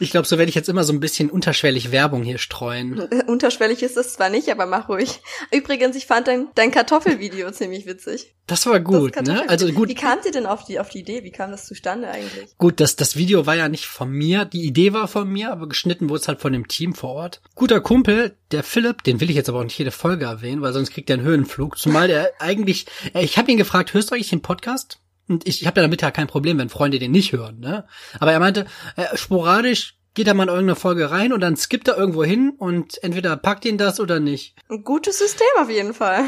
Ich glaube, so werde ich jetzt immer so ein bisschen unterschwellig Werbung hier streuen. Unterschwellig ist es zwar nicht, aber mach ruhig. Übrigens, ich fand dein, dein Kartoffelvideo ziemlich witzig. Das war gut, das ne? Also gut. Wie kam ihr denn auf die auf die Idee? Wie kam das zustande eigentlich? Gut, das das Video war ja nicht von mir, die Idee war von mir, aber geschnitten wurde es halt von dem Team vor Ort. Guter Kumpel, der Philipp, den will ich jetzt aber auch nicht jede Folge erwähnen, weil sonst kriegt er einen Höhenflug, zumal der eigentlich äh, ich habe ihn gefragt, hörst du eigentlich den Podcast? Und ich, ich habe ja damit ja kein Problem, wenn Freunde den nicht hören, ne? Aber er meinte, äh, sporadisch geht er mal in irgendeine Folge rein und dann skippt er irgendwo hin und entweder packt ihn das oder nicht. Ein gutes System auf jeden Fall.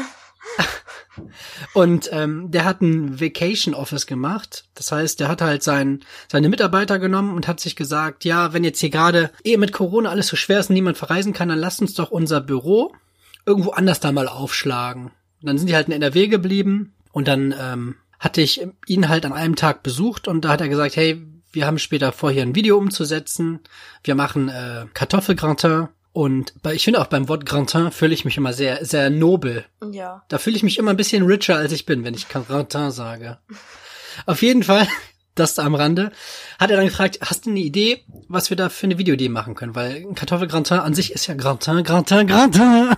Und ähm, der hat ein Vacation Office gemacht. Das heißt, der hat halt sein, seine Mitarbeiter genommen und hat sich gesagt, ja, wenn jetzt hier gerade eh mit Corona alles so schwer ist und niemand verreisen kann, dann lasst uns doch unser Büro irgendwo anders da mal aufschlagen. Und dann sind die halt in NRW geblieben und dann ähm, hatte ich ihn halt an einem Tag besucht und da hat er gesagt, hey, wir haben später vor, hier ein Video umzusetzen. Wir machen äh, Kartoffelgratin und bei, ich finde auch beim Wort Grantin fühle ich mich immer sehr, sehr nobel. Ja. Da fühle ich mich immer ein bisschen richer, als ich bin, wenn ich Grantin sage. Auf jeden Fall, das da am Rande, hat er dann gefragt, hast du eine Idee, was wir da für eine Videoidee machen können? Weil Kartoffelgrantin an sich ist ja Grantin, Grantin, Grantin.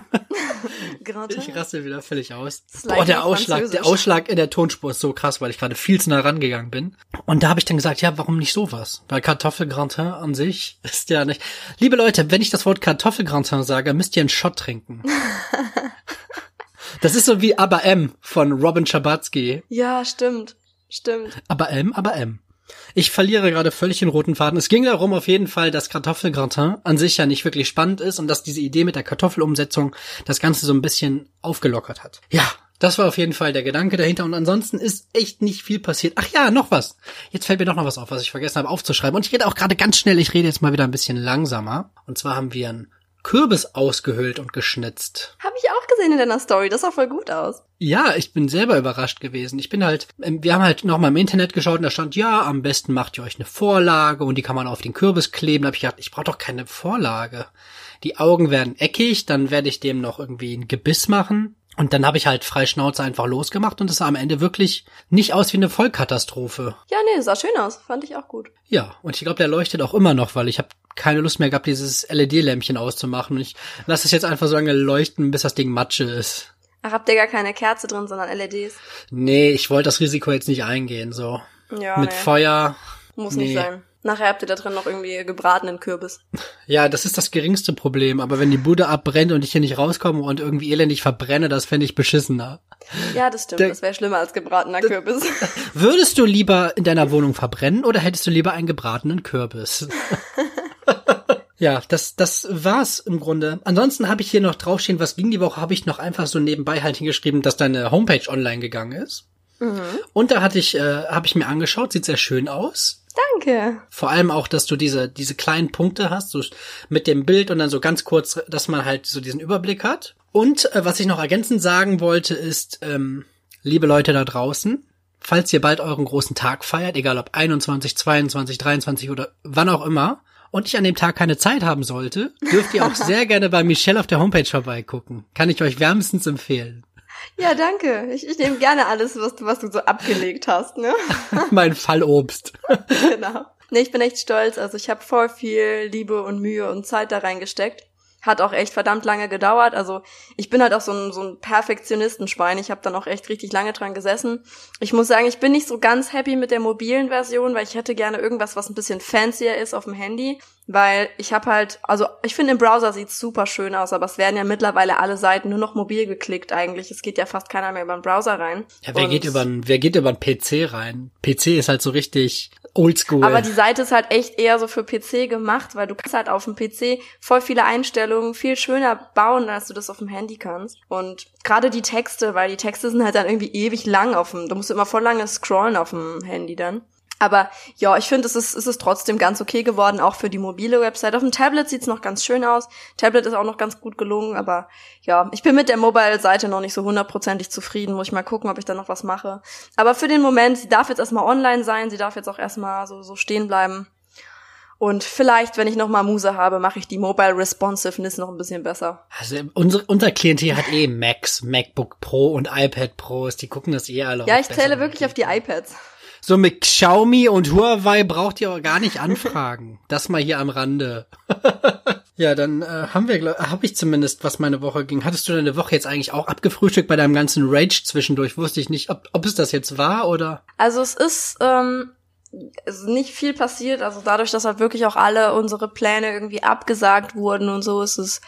Grantin. Ich raste wieder völlig aus. Boah, der Ausschlag, der. Ausschlag in der Tonspur ist so krass, weil ich gerade viel zu nah rangegangen bin. Und da habe ich dann gesagt, ja, warum nicht sowas? Weil Kartoffelgrantin an sich ist ja nicht. Liebe Leute, wenn ich das Wort Kartoffelgrantin sage, müsst ihr einen Shot trinken. Das ist so wie Aber M von Robin Schabatsky. Ja, stimmt. Stimmt. Aber M, aber M. Ich verliere gerade völlig den roten Faden. Es ging darum auf jeden Fall, dass Kartoffelgratin an sich ja nicht wirklich spannend ist und dass diese Idee mit der Kartoffelumsetzung das Ganze so ein bisschen aufgelockert hat. Ja, das war auf jeden Fall der Gedanke dahinter und ansonsten ist echt nicht viel passiert. Ach ja, noch was. Jetzt fällt mir doch noch was auf, was ich vergessen habe aufzuschreiben. Und ich rede auch gerade ganz schnell, ich rede jetzt mal wieder ein bisschen langsamer. Und zwar haben wir einen Kürbis ausgehöhlt und geschnitzt. Habe ich auch gesehen in deiner Story. Das sah voll gut aus. Ja, ich bin selber überrascht gewesen. Ich bin halt, ähm, wir haben halt nochmal im Internet geschaut und da stand, ja, am besten macht ihr euch eine Vorlage und die kann man auf den Kürbis kleben. Da habe ich gedacht, ich brauche doch keine Vorlage. Die Augen werden eckig, dann werde ich dem noch irgendwie ein Gebiss machen. Und dann habe ich halt frei Schnauze einfach losgemacht und es sah am Ende wirklich nicht aus wie eine Vollkatastrophe. Ja, nee, sah schön aus. Fand ich auch gut. Ja, und ich glaube, der leuchtet auch immer noch, weil ich habe keine Lust mehr gehabt, dieses LED-Lämpchen auszumachen. Und ich lasse es jetzt einfach so lange leuchten, bis das Ding Matsche ist. Ach, habt ihr gar keine Kerze drin, sondern LEDs? Nee, ich wollte das Risiko jetzt nicht eingehen, so. Ja, Mit nee. Feuer. Muss nee. nicht sein. Nachher habt ihr da drin noch irgendwie gebratenen Kürbis. Ja, das ist das geringste Problem. Aber wenn die Bude abbrennt und ich hier nicht rauskomme und irgendwie elendig verbrenne, das fände ich beschissener. Ja, das stimmt. Der- das wäre schlimmer als gebratener Kürbis. Würdest du lieber in deiner Wohnung verbrennen oder hättest du lieber einen gebratenen Kürbis? ja, das, das war's im Grunde. Ansonsten habe ich hier noch draufstehen, was ging die Woche, habe ich noch einfach so nebenbei halt hingeschrieben, dass deine Homepage online gegangen ist. Und da hatte ich, äh, habe ich mir angeschaut, sieht sehr schön aus. Danke. Vor allem auch, dass du diese, diese kleinen Punkte hast, so mit dem Bild und dann so ganz kurz, dass man halt so diesen Überblick hat. Und äh, was ich noch ergänzend sagen wollte, ist, ähm, liebe Leute da draußen, falls ihr bald euren großen Tag feiert, egal ob 21, 22, 23 oder wann auch immer, und ich an dem Tag keine Zeit haben sollte, dürft ihr auch sehr gerne bei Michelle auf der Homepage vorbeigucken. Kann ich euch wärmstens empfehlen. Ja, danke. Ich, ich nehme gerne alles, was du, was du so abgelegt hast, ne? mein Fallobst. genau. Nee, ich bin echt stolz. Also ich habe voll viel Liebe und Mühe und Zeit da reingesteckt. Hat auch echt verdammt lange gedauert. Also ich bin halt auch so ein, so ein Perfektionistenschwein. Ich habe dann auch echt richtig lange dran gesessen. Ich muss sagen, ich bin nicht so ganz happy mit der mobilen Version, weil ich hätte gerne irgendwas, was ein bisschen fancier ist auf dem Handy. Weil ich habe halt, also ich finde im Browser sieht's super schön aus, aber es werden ja mittlerweile alle Seiten nur noch mobil geklickt eigentlich. Es geht ja fast keiner mehr über den Browser rein. Ja, wer Und- geht über wer geht über einen PC rein? PC ist halt so richtig oldschool. Aber die Seite ist halt echt eher so für PC gemacht, weil du kannst halt auf dem PC voll viele Einstellungen viel schöner bauen, als du das auf dem Handy kannst. Und gerade die Texte, weil die Texte sind halt dann irgendwie ewig lang auf dem, du musst immer voll lange scrollen auf dem Handy dann. Aber ja, ich finde, es ist, es ist trotzdem ganz okay geworden, auch für die mobile Website. Auf dem Tablet sieht's noch ganz schön aus. Tablet ist auch noch ganz gut gelungen, aber ja, ich bin mit der Mobile-Seite noch nicht so hundertprozentig zufrieden. Muss ich mal gucken, ob ich da noch was mache. Aber für den Moment, sie darf jetzt erstmal online sein, sie darf jetzt auch erstmal so, so stehen bleiben. Und vielleicht, wenn ich noch mal Muse habe, mache ich die Mobile Responsiveness noch ein bisschen besser. Also unser, unser Klientel hat eh Macs, MacBook Pro und iPad Pros, die gucken das eh alle Ja, ich zähle wirklich auf die iPads. So mit Xiaomi und Huawei braucht ihr auch gar nicht anfragen. Das mal hier am Rande. ja, dann äh, haben wir, habe ich zumindest, was meine Woche ging. Hattest du deine Woche jetzt eigentlich auch abgefrühstückt bei deinem ganzen Rage zwischendurch? Wusste ich nicht, ob, ob es das jetzt war oder. Also es ist ähm, ist nicht viel passiert. Also dadurch, dass halt wirklich auch alle unsere Pläne irgendwie abgesagt wurden und so, ist es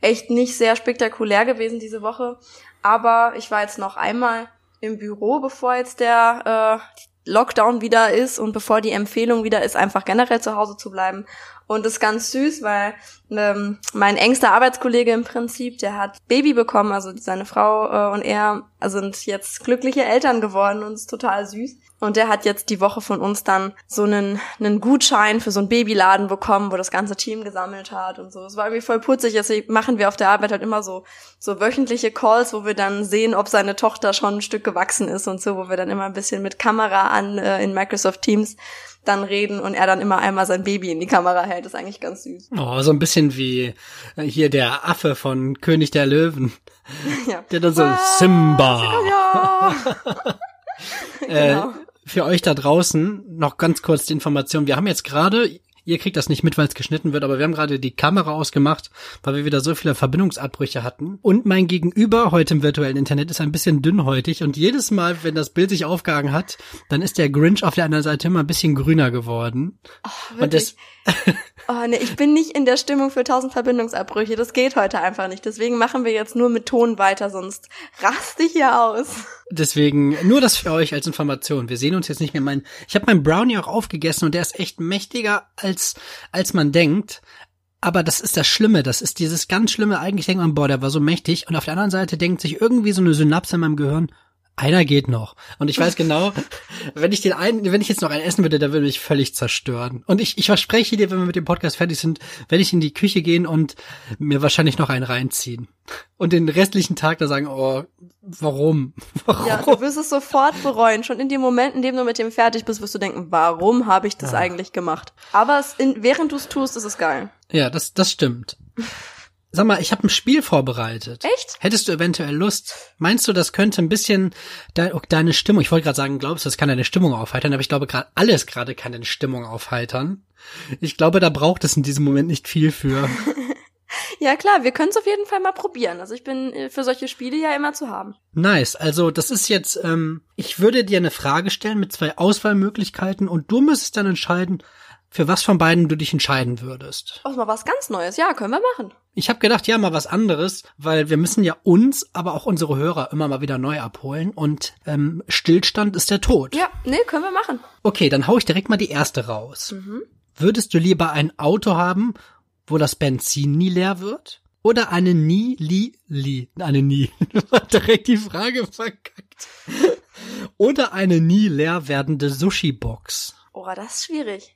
echt nicht sehr spektakulär gewesen diese Woche. Aber ich war jetzt noch einmal im Büro, bevor jetzt der äh, Lockdown wieder ist und bevor die Empfehlung wieder ist, einfach generell zu Hause zu bleiben. Und das ist ganz süß, weil ähm, mein engster Arbeitskollege im Prinzip, der hat Baby bekommen, also seine Frau äh, und er sind jetzt glückliche Eltern geworden und ist total süß. Und der hat jetzt die Woche von uns dann so einen, einen Gutschein für so einen Babyladen bekommen, wo das ganze Team gesammelt hat und so. Es war irgendwie voll putzig. Jetzt machen wir auf der Arbeit halt immer so, so wöchentliche Calls, wo wir dann sehen, ob seine Tochter schon ein Stück gewachsen ist und so, wo wir dann immer ein bisschen mit Kamera an äh, in Microsoft Teams dann reden und er dann immer einmal sein Baby in die Kamera hält. Das ist eigentlich ganz süß. Oh, so ein bisschen wie äh, hier der Affe von König der Löwen. Ja. Der dann so ah, Simba. Ja. äh, genau. Für euch da draußen noch ganz kurz die Information. Wir haben jetzt gerade Ihr kriegt das nicht mit, weil es geschnitten wird, aber wir haben gerade die Kamera ausgemacht, weil wir wieder so viele Verbindungsabbrüche hatten. Und mein Gegenüber heute im virtuellen Internet ist ein bisschen dünnhäutig und jedes Mal, wenn das Bild sich aufgehangen hat, dann ist der Grinch auf der anderen Seite immer ein bisschen grüner geworden. Oh, und das Oh nee, ich bin nicht in der Stimmung für tausend Verbindungsabbrüche. Das geht heute einfach nicht. Deswegen machen wir jetzt nur mit Ton weiter, sonst raste ich hier aus. Deswegen nur das für euch als Information. Wir sehen uns jetzt nicht mehr. Mein, ich habe meinen Brownie auch aufgegessen und der ist echt mächtiger als als man denkt. Aber das ist das Schlimme. Das ist dieses ganz Schlimme. Eigentlich denkt man, boah, der war so mächtig. Und auf der anderen Seite denkt sich irgendwie so eine Synapse in meinem Gehirn, einer geht noch. Und ich weiß genau, wenn ich den einen, wenn ich jetzt noch einen essen würde, der würde mich völlig zerstören. Und ich, ich verspreche dir, wenn wir mit dem Podcast fertig sind, werde ich in die Küche gehen und mir wahrscheinlich noch einen reinziehen. Und den restlichen Tag da sagen, oh, warum? warum? Ja, du wirst es sofort bereuen. Schon in dem Moment, in dem du mit dem fertig bist, wirst du denken, warum habe ich das ja. eigentlich gemacht? Aber es in, während du es tust, ist es geil. Ja, das, das stimmt. Sag mal, ich habe ein Spiel vorbereitet. Echt? Hättest du eventuell Lust? Meinst du, das könnte ein bisschen de deine Stimmung, ich wollte gerade sagen, glaubst du, das kann deine Stimmung aufheitern, aber ich glaube gerade alles gerade kann deine Stimmung aufheitern. Ich glaube, da braucht es in diesem Moment nicht viel für. ja klar, wir können es auf jeden Fall mal probieren. Also ich bin äh, für solche Spiele ja immer zu haben. Nice. Also das ist jetzt, ähm, ich würde dir eine Frage stellen mit zwei Auswahlmöglichkeiten und du müsstest dann entscheiden, für was von beiden du dich entscheiden würdest. Oh, mal was ganz Neues. Ja, können wir machen. Ich habe gedacht, ja, mal was anderes, weil wir müssen ja uns, aber auch unsere Hörer immer mal wieder neu abholen und ähm, Stillstand ist der Tod. Ja, nee, können wir machen. Okay, dann hau ich direkt mal die erste raus. Mhm. Würdest du lieber ein Auto haben, wo das Benzin nie leer wird? Oder eine nie, li, li, eine nie. direkt die Frage verkackt. Oder eine nie leer werdende Sushi-Box. Oh, das ist schwierig.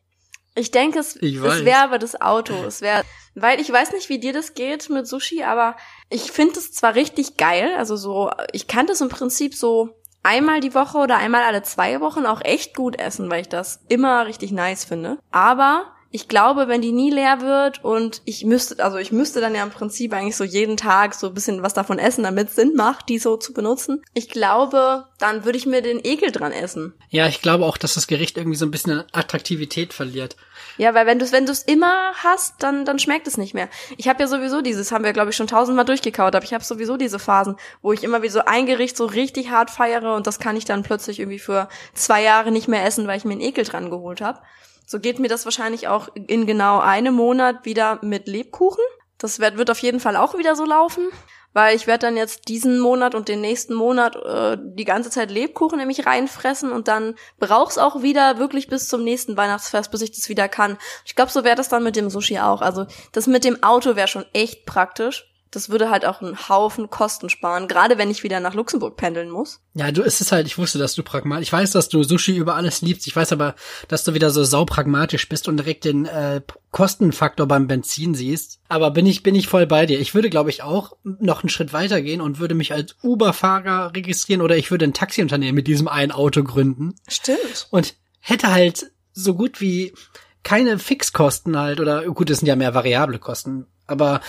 Ich denke, es, es wäre aber das Auto. Es wäre, weil ich weiß nicht, wie dir das geht mit Sushi, aber ich finde es zwar richtig geil. Also so, ich kann das im Prinzip so einmal die Woche oder einmal alle zwei Wochen auch echt gut essen, weil ich das immer richtig nice finde. Aber ich glaube, wenn die nie leer wird und ich müsste, also ich müsste dann ja im Prinzip eigentlich so jeden Tag so ein bisschen was davon essen, damit es Sinn macht, die so zu benutzen. Ich glaube, dann würde ich mir den Ekel dran essen. Ja, ich glaube auch, dass das Gericht irgendwie so ein bisschen Attraktivität verliert. Ja, weil wenn du es wenn du's immer hast, dann dann schmeckt es nicht mehr. Ich habe ja sowieso dieses, haben wir glaube ich schon tausendmal durchgekaut, aber ich habe sowieso diese Phasen, wo ich immer wie so ein Gericht so richtig hart feiere und das kann ich dann plötzlich irgendwie für zwei Jahre nicht mehr essen, weil ich mir einen Ekel dran geholt habe. So geht mir das wahrscheinlich auch in genau einem Monat wieder mit Lebkuchen. Das wird, wird auf jeden Fall auch wieder so laufen, weil ich werde dann jetzt diesen Monat und den nächsten Monat äh, die ganze Zeit Lebkuchen nämlich reinfressen und dann brauch's auch wieder wirklich bis zum nächsten Weihnachtsfest, bis ich das wieder kann. Ich glaube, so wäre das dann mit dem Sushi auch. Also das mit dem Auto wäre schon echt praktisch das würde halt auch einen Haufen Kosten sparen, gerade wenn ich wieder nach Luxemburg pendeln muss. Ja, du ist es halt, ich wusste, dass du pragmatisch, ich weiß, dass du Sushi über alles liebst, ich weiß aber, dass du wieder so saupragmatisch bist und direkt den äh, Kostenfaktor beim Benzin siehst. Aber bin ich bin ich voll bei dir. Ich würde, glaube ich, auch noch einen Schritt weiter gehen und würde mich als Uber-Fahrer registrieren oder ich würde ein Taxiunternehmen mit diesem einen Auto gründen. Stimmt. Und hätte halt so gut wie keine Fixkosten halt oder gut, es sind ja mehr variable Kosten aber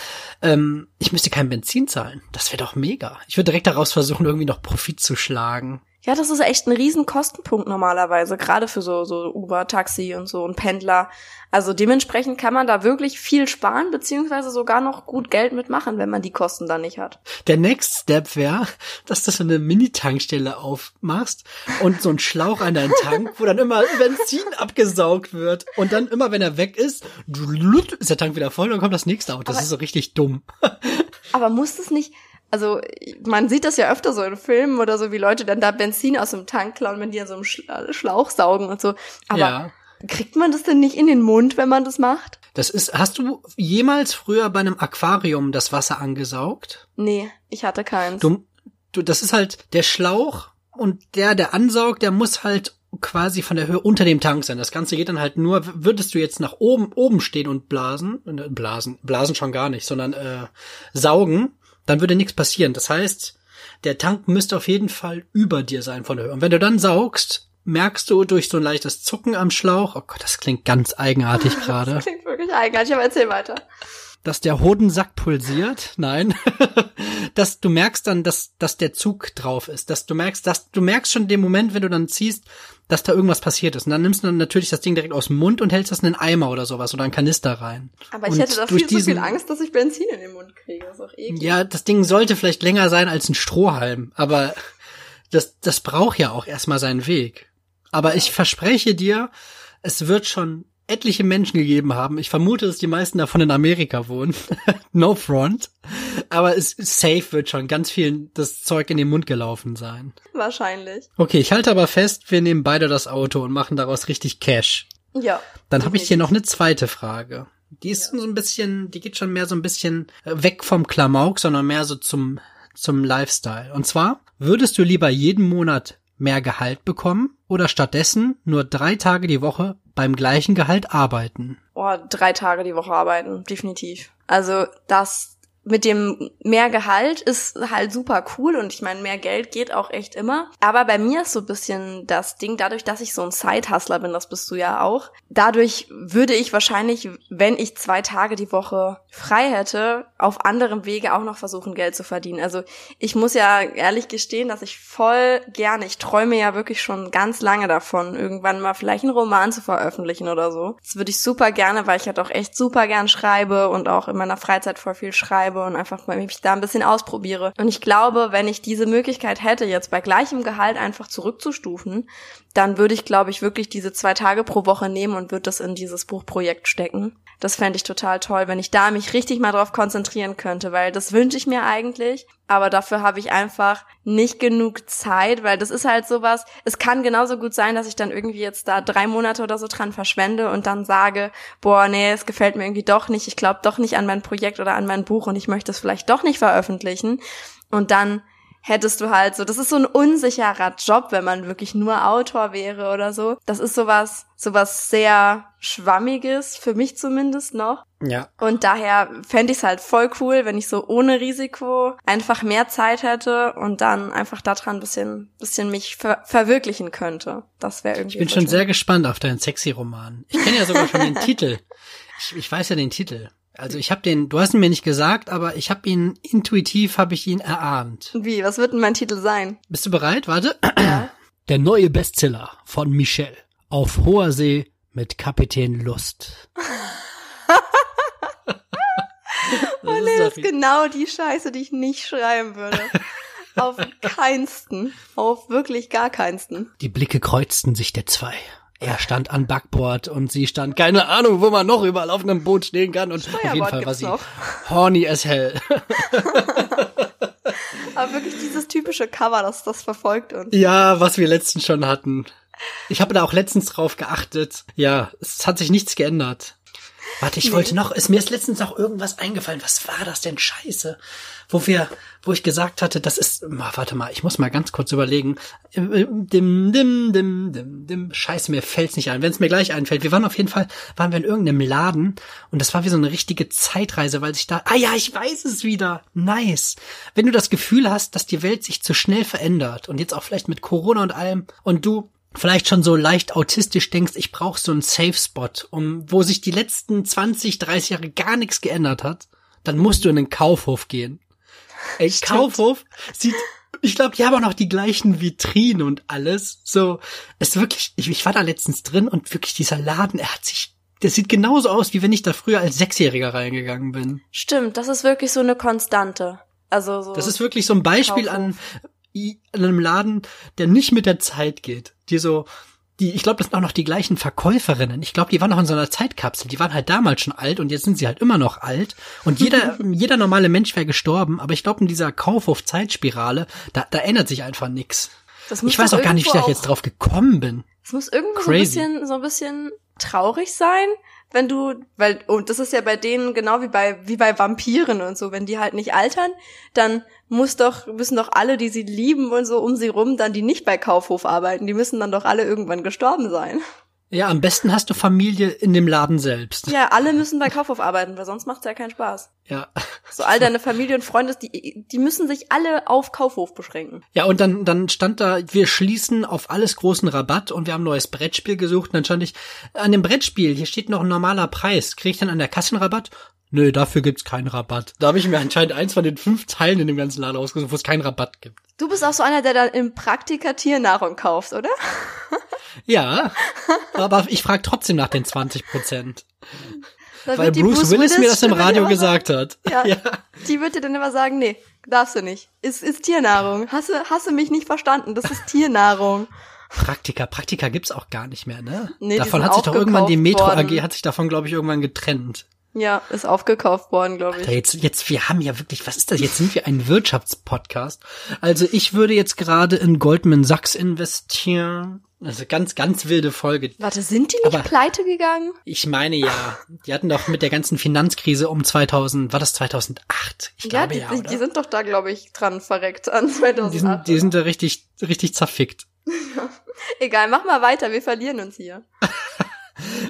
ähm, ich müsste kein Benzin zahlen. Das wäre doch mega. Ich würde direkt daraus versuchen, irgendwie noch Profit zu schlagen. Ja, das ist echt ein riesen Kostenpunkt normalerweise, gerade für so, so Uber, Taxi und so und Pendler. Also dementsprechend kann man da wirklich viel sparen, beziehungsweise sogar noch gut Geld mitmachen, wenn man die Kosten dann nicht hat. Der Next Step wäre, dass du so eine Mini-Tankstelle aufmachst und so ein Schlauch an deinen Tank, wo dann immer Benzin abgesaugt wird und dann immer, wenn er weg ist, ist der Tank wieder voll und dann kommt das nächste Auto. Das aber, ist so richtig dumm. aber muss es nicht, Also man sieht das ja öfter so in Filmen oder so, wie Leute dann da Benzin aus dem Tank klauen, wenn die an so einem Schlauch saugen und so. Aber ja. kriegt man das denn nicht in den Mund, wenn man das macht? Das ist, hast du jemals früher bei einem Aquarium das Wasser angesaugt? Nee, ich hatte keins. Du, du, das ist halt der Schlauch und der, der ansaugt, der muss halt quasi von der Höhe unter dem Tank sein. Das Ganze geht dann halt nur, würdest du jetzt nach oben, oben stehen und blasen, äh, blasen, blasen schon gar nicht, sondern äh, saugen, dann würde nichts passieren. Das heißt, der Tank müsste auf jeden Fall über dir sein von der Höhe. Und wenn du dann saugst, merkst du durch so ein leichtes Zucken am Schlauch, oh Gott, das klingt ganz eigenartig gerade. Das klingt wirklich eigenartig, aber erzähl weiter dass der Hodensack pulsiert. Nein. dass du merkst dann, dass, dass der Zug drauf ist. Dass du merkst, dass du merkst schon den Moment, wenn du dann ziehst, dass da irgendwas passiert ist. Und dann nimmst du dann natürlich das Ding direkt aus dem Mund und hältst das in einen Eimer oder sowas oder einen Kanister rein. Aber ich und hätte da viel zu viel Angst, dass ich Benzin in den Mund kriege. Das ist auch eklig. Ja, das Ding sollte vielleicht länger sein als ein Strohhalm. Aber das, das braucht ja auch erstmal seinen Weg. Aber ich verspreche dir, es wird schon etliche Menschen gegeben haben. Ich vermute, dass die meisten davon in Amerika wohnen. no front. Aber es safe wird schon ganz vielen das Zeug in den Mund gelaufen sein. Wahrscheinlich. Okay, ich halte aber fest, wir nehmen beide das Auto und machen daraus richtig Cash. Ja. Dann habe ich hier noch eine zweite Frage. Die ist ja. so ein bisschen, die geht schon mehr so ein bisschen weg vom Klamauk, sondern mehr so zum zum Lifestyle. Und zwar, würdest du lieber jeden Monat mehr Gehalt bekommen oder stattdessen nur drei Tage die Woche beim gleichen Gehalt arbeiten? Oh, drei Tage die Woche arbeiten, definitiv. Also das mit dem mehr Gehalt ist halt super cool und ich meine, mehr Geld geht auch echt immer. Aber bei mir ist so ein bisschen das Ding, dadurch, dass ich so ein Side-Hustler bin, das bist du ja auch, dadurch würde ich wahrscheinlich, wenn ich zwei Tage die Woche frei hätte, auf anderem Wege auch noch versuchen, Geld zu verdienen. Also ich muss ja ehrlich gestehen, dass ich voll gerne, ich träume ja wirklich schon ganz lange davon, irgendwann mal vielleicht einen Roman zu veröffentlichen oder so. Das würde ich super gerne, weil ich halt auch echt super gern schreibe und auch in meiner Freizeit voll viel schreibe schreibe und einfach mich da ein bisschen ausprobiere. Und ich glaube, wenn ich diese Möglichkeit hätte, jetzt bei gleichem Gehalt einfach zurückzustufen, dann würde ich, glaube ich, wirklich diese zwei Tage pro Woche nehmen und würde das in dieses Buchprojekt stecken. Das fände ich total toll, wenn ich da mich richtig mal drauf konzentrieren könnte, weil das wünsche ich mir eigentlich, aber dafür habe ich einfach nicht genug Zeit, weil das ist halt sowas, es kann genauso gut sein, dass ich dann irgendwie jetzt da drei Monate oder so dran verschwende und dann sage, boah, nee, es gefällt mir irgendwie doch nicht, ich glaube doch nicht an mein Projekt oder an mein Buch und ich möchte es vielleicht doch nicht veröffentlichen. Und dann hättest du halt so, das ist so ein unsicherer Job, wenn man wirklich nur Autor wäre oder so. Das ist sowas, sowas sehr Schwammiges, für mich zumindest noch. Ja. Und daher fände ich es halt voll cool, wenn ich so ohne Risiko einfach mehr Zeit hätte und dann einfach daran ein bisschen, bisschen mich ver verwirklichen könnte. Das wäre irgendwie. Ich bin schon schön. sehr gespannt auf deinen sexy Roman. Ich kenne ja sogar schon den Titel. Ich, ich weiß ja den Titel. Also ich habe den, du hast ihn mir nicht gesagt, aber ich habe ihn intuitiv, habe ich ihn erahnt. Wie? Was wird denn mein Titel sein? Bist du bereit? Warte. Ja. Der neue Bestseller von Michel. Auf hoher See mit Kapitän Lust. oh nee, das ist genau die Scheiße, die ich nicht schreiben würde. Auf keinsten. Auf wirklich gar keinsten. Die Blicke kreuzten sich der zwei. Er stand an Backboard und sie stand, keine Ahnung, wo man noch überall auf einem Boot stehen kann und auf jeden Fall war sie noch. horny as hell. Aber wirklich dieses typische Cover, das, das verfolgt uns. Ja, was wir letztens schon hatten. Ich habe da auch letztens drauf geachtet. Ja, es hat sich nichts geändert. Warte, ich nee. wollte noch, ist mir ist letztens noch irgendwas eingefallen. Was war das denn? Scheiße. Wo wir, wo ich gesagt hatte, das ist, warte mal, ich muss mal ganz kurz überlegen. Dim, dim, dim, dim, dim. Scheiße, mir fällt's nicht ein. Wenn es mir gleich einfällt. Wir waren auf jeden Fall, waren wir in irgendeinem Laden und das war wie so eine richtige Zeitreise, weil sich da, ah ja, ich weiß es wieder. Nice. Wenn du das Gefühl hast, dass die Welt sich zu schnell verändert und jetzt auch vielleicht mit Corona und allem und du vielleicht schon so leicht autistisch denkst, ich brauche so einen Safe Spot, um wo sich die letzten 20, 30 Jahre gar nichts geändert hat, dann musst du in den Kaufhof gehen. Ey, Stimmt. Kaufhof sieht ich glaube, die haben auch noch die gleichen Vitrinen und alles. So, es wirklich, ich, ich war da letztens drin und wirklich dieser Laden, er hat sich, der sieht genauso aus, wie wenn ich da früher als Sechsjähriger reingegangen bin. Stimmt, das ist wirklich so eine Konstante. Also so. Das ist wirklich so ein Beispiel Kaufhof. an, in einem Laden, der nicht mit der Zeit geht, die so, die, ich glaube, das sind auch noch die gleichen Verkäuferinnen. Ich glaube, die waren noch in so einer Zeitkapsel. Die waren halt damals schon alt und jetzt sind sie halt immer noch alt. Und jeder, jeder normale Mensch wäre gestorben. Aber ich glaube, in dieser Kaufhof-Zeitspirale, da, da ändert sich einfach nix. Ich weiß auch gar nicht, wie ich da jetzt drauf gekommen bin. Es muss irgendwo so ein bisschen, so ein bisschen traurig sein, wenn du, weil, und das ist ja bei denen genau wie bei, wie bei Vampiren und so, wenn die halt nicht altern, dann muss doch, müssen doch alle, die sie lieben und so um sie rum, dann die nicht bei Kaufhof arbeiten, die müssen dann doch alle irgendwann gestorben sein. Ja, am besten hast du Familie in dem Laden selbst. Ja, alle müssen bei Kaufhof arbeiten, weil sonst macht's ja keinen Spaß. Ja. So all deine Familie und Freunde, die, die müssen sich alle auf Kaufhof beschränken. Ja, und dann, dann stand da, wir schließen auf alles großen Rabatt und wir haben ein neues Brettspiel gesucht. Und dann stand ich, an dem Brettspiel, hier steht noch ein normaler Preis. Kriege ich dann an der Kassenrabatt? Nö, dafür gibt's keinen Rabatt. Da habe ich mir anscheinend eins von den fünf Teilen in dem ganzen Laden ausgesucht, wo es keinen Rabatt gibt. Du bist auch so einer, der dann im Praktika Tiernahrung kauft, oder? Ja, aber ich frage trotzdem nach den 20 Prozent. Weil die Bruce, Willis mir das im Radio gesagt hat. Ja, Die wird dir dann immer sagen, nee, darfst du nicht. Ist, ist Tiernahrung. Hast du, hast du mich nicht verstanden? Das ist Tiernahrung. Praktika, Praktika gibt's auch gar nicht mehr, ne? Nee, die davon hat sich doch irgendwann die Metro worden. AG hat sich davon glaube ich irgendwann getrennt. Ja, ist aufgekauft worden, glaube Alter, ich. jetzt, jetzt, wir haben ja wirklich, was ist das? Jetzt sind wir ein Wirtschaftspodcast. Also ich würde jetzt gerade in Goldman Sachs investieren. Also ganz, ganz wilde Folge. Warte, sind die nicht Aber- pleite gegangen? Ich meine ja, die hatten doch mit der ganzen Finanzkrise um 2000, war das 2008? Ich glaube die, ja, die, oder? die sind doch da, glaube ich, dran verreckt an 2008. die sind, die sind da richtig, richtig zerfickt. Egal, mach mal weiter, wir verlieren uns hier.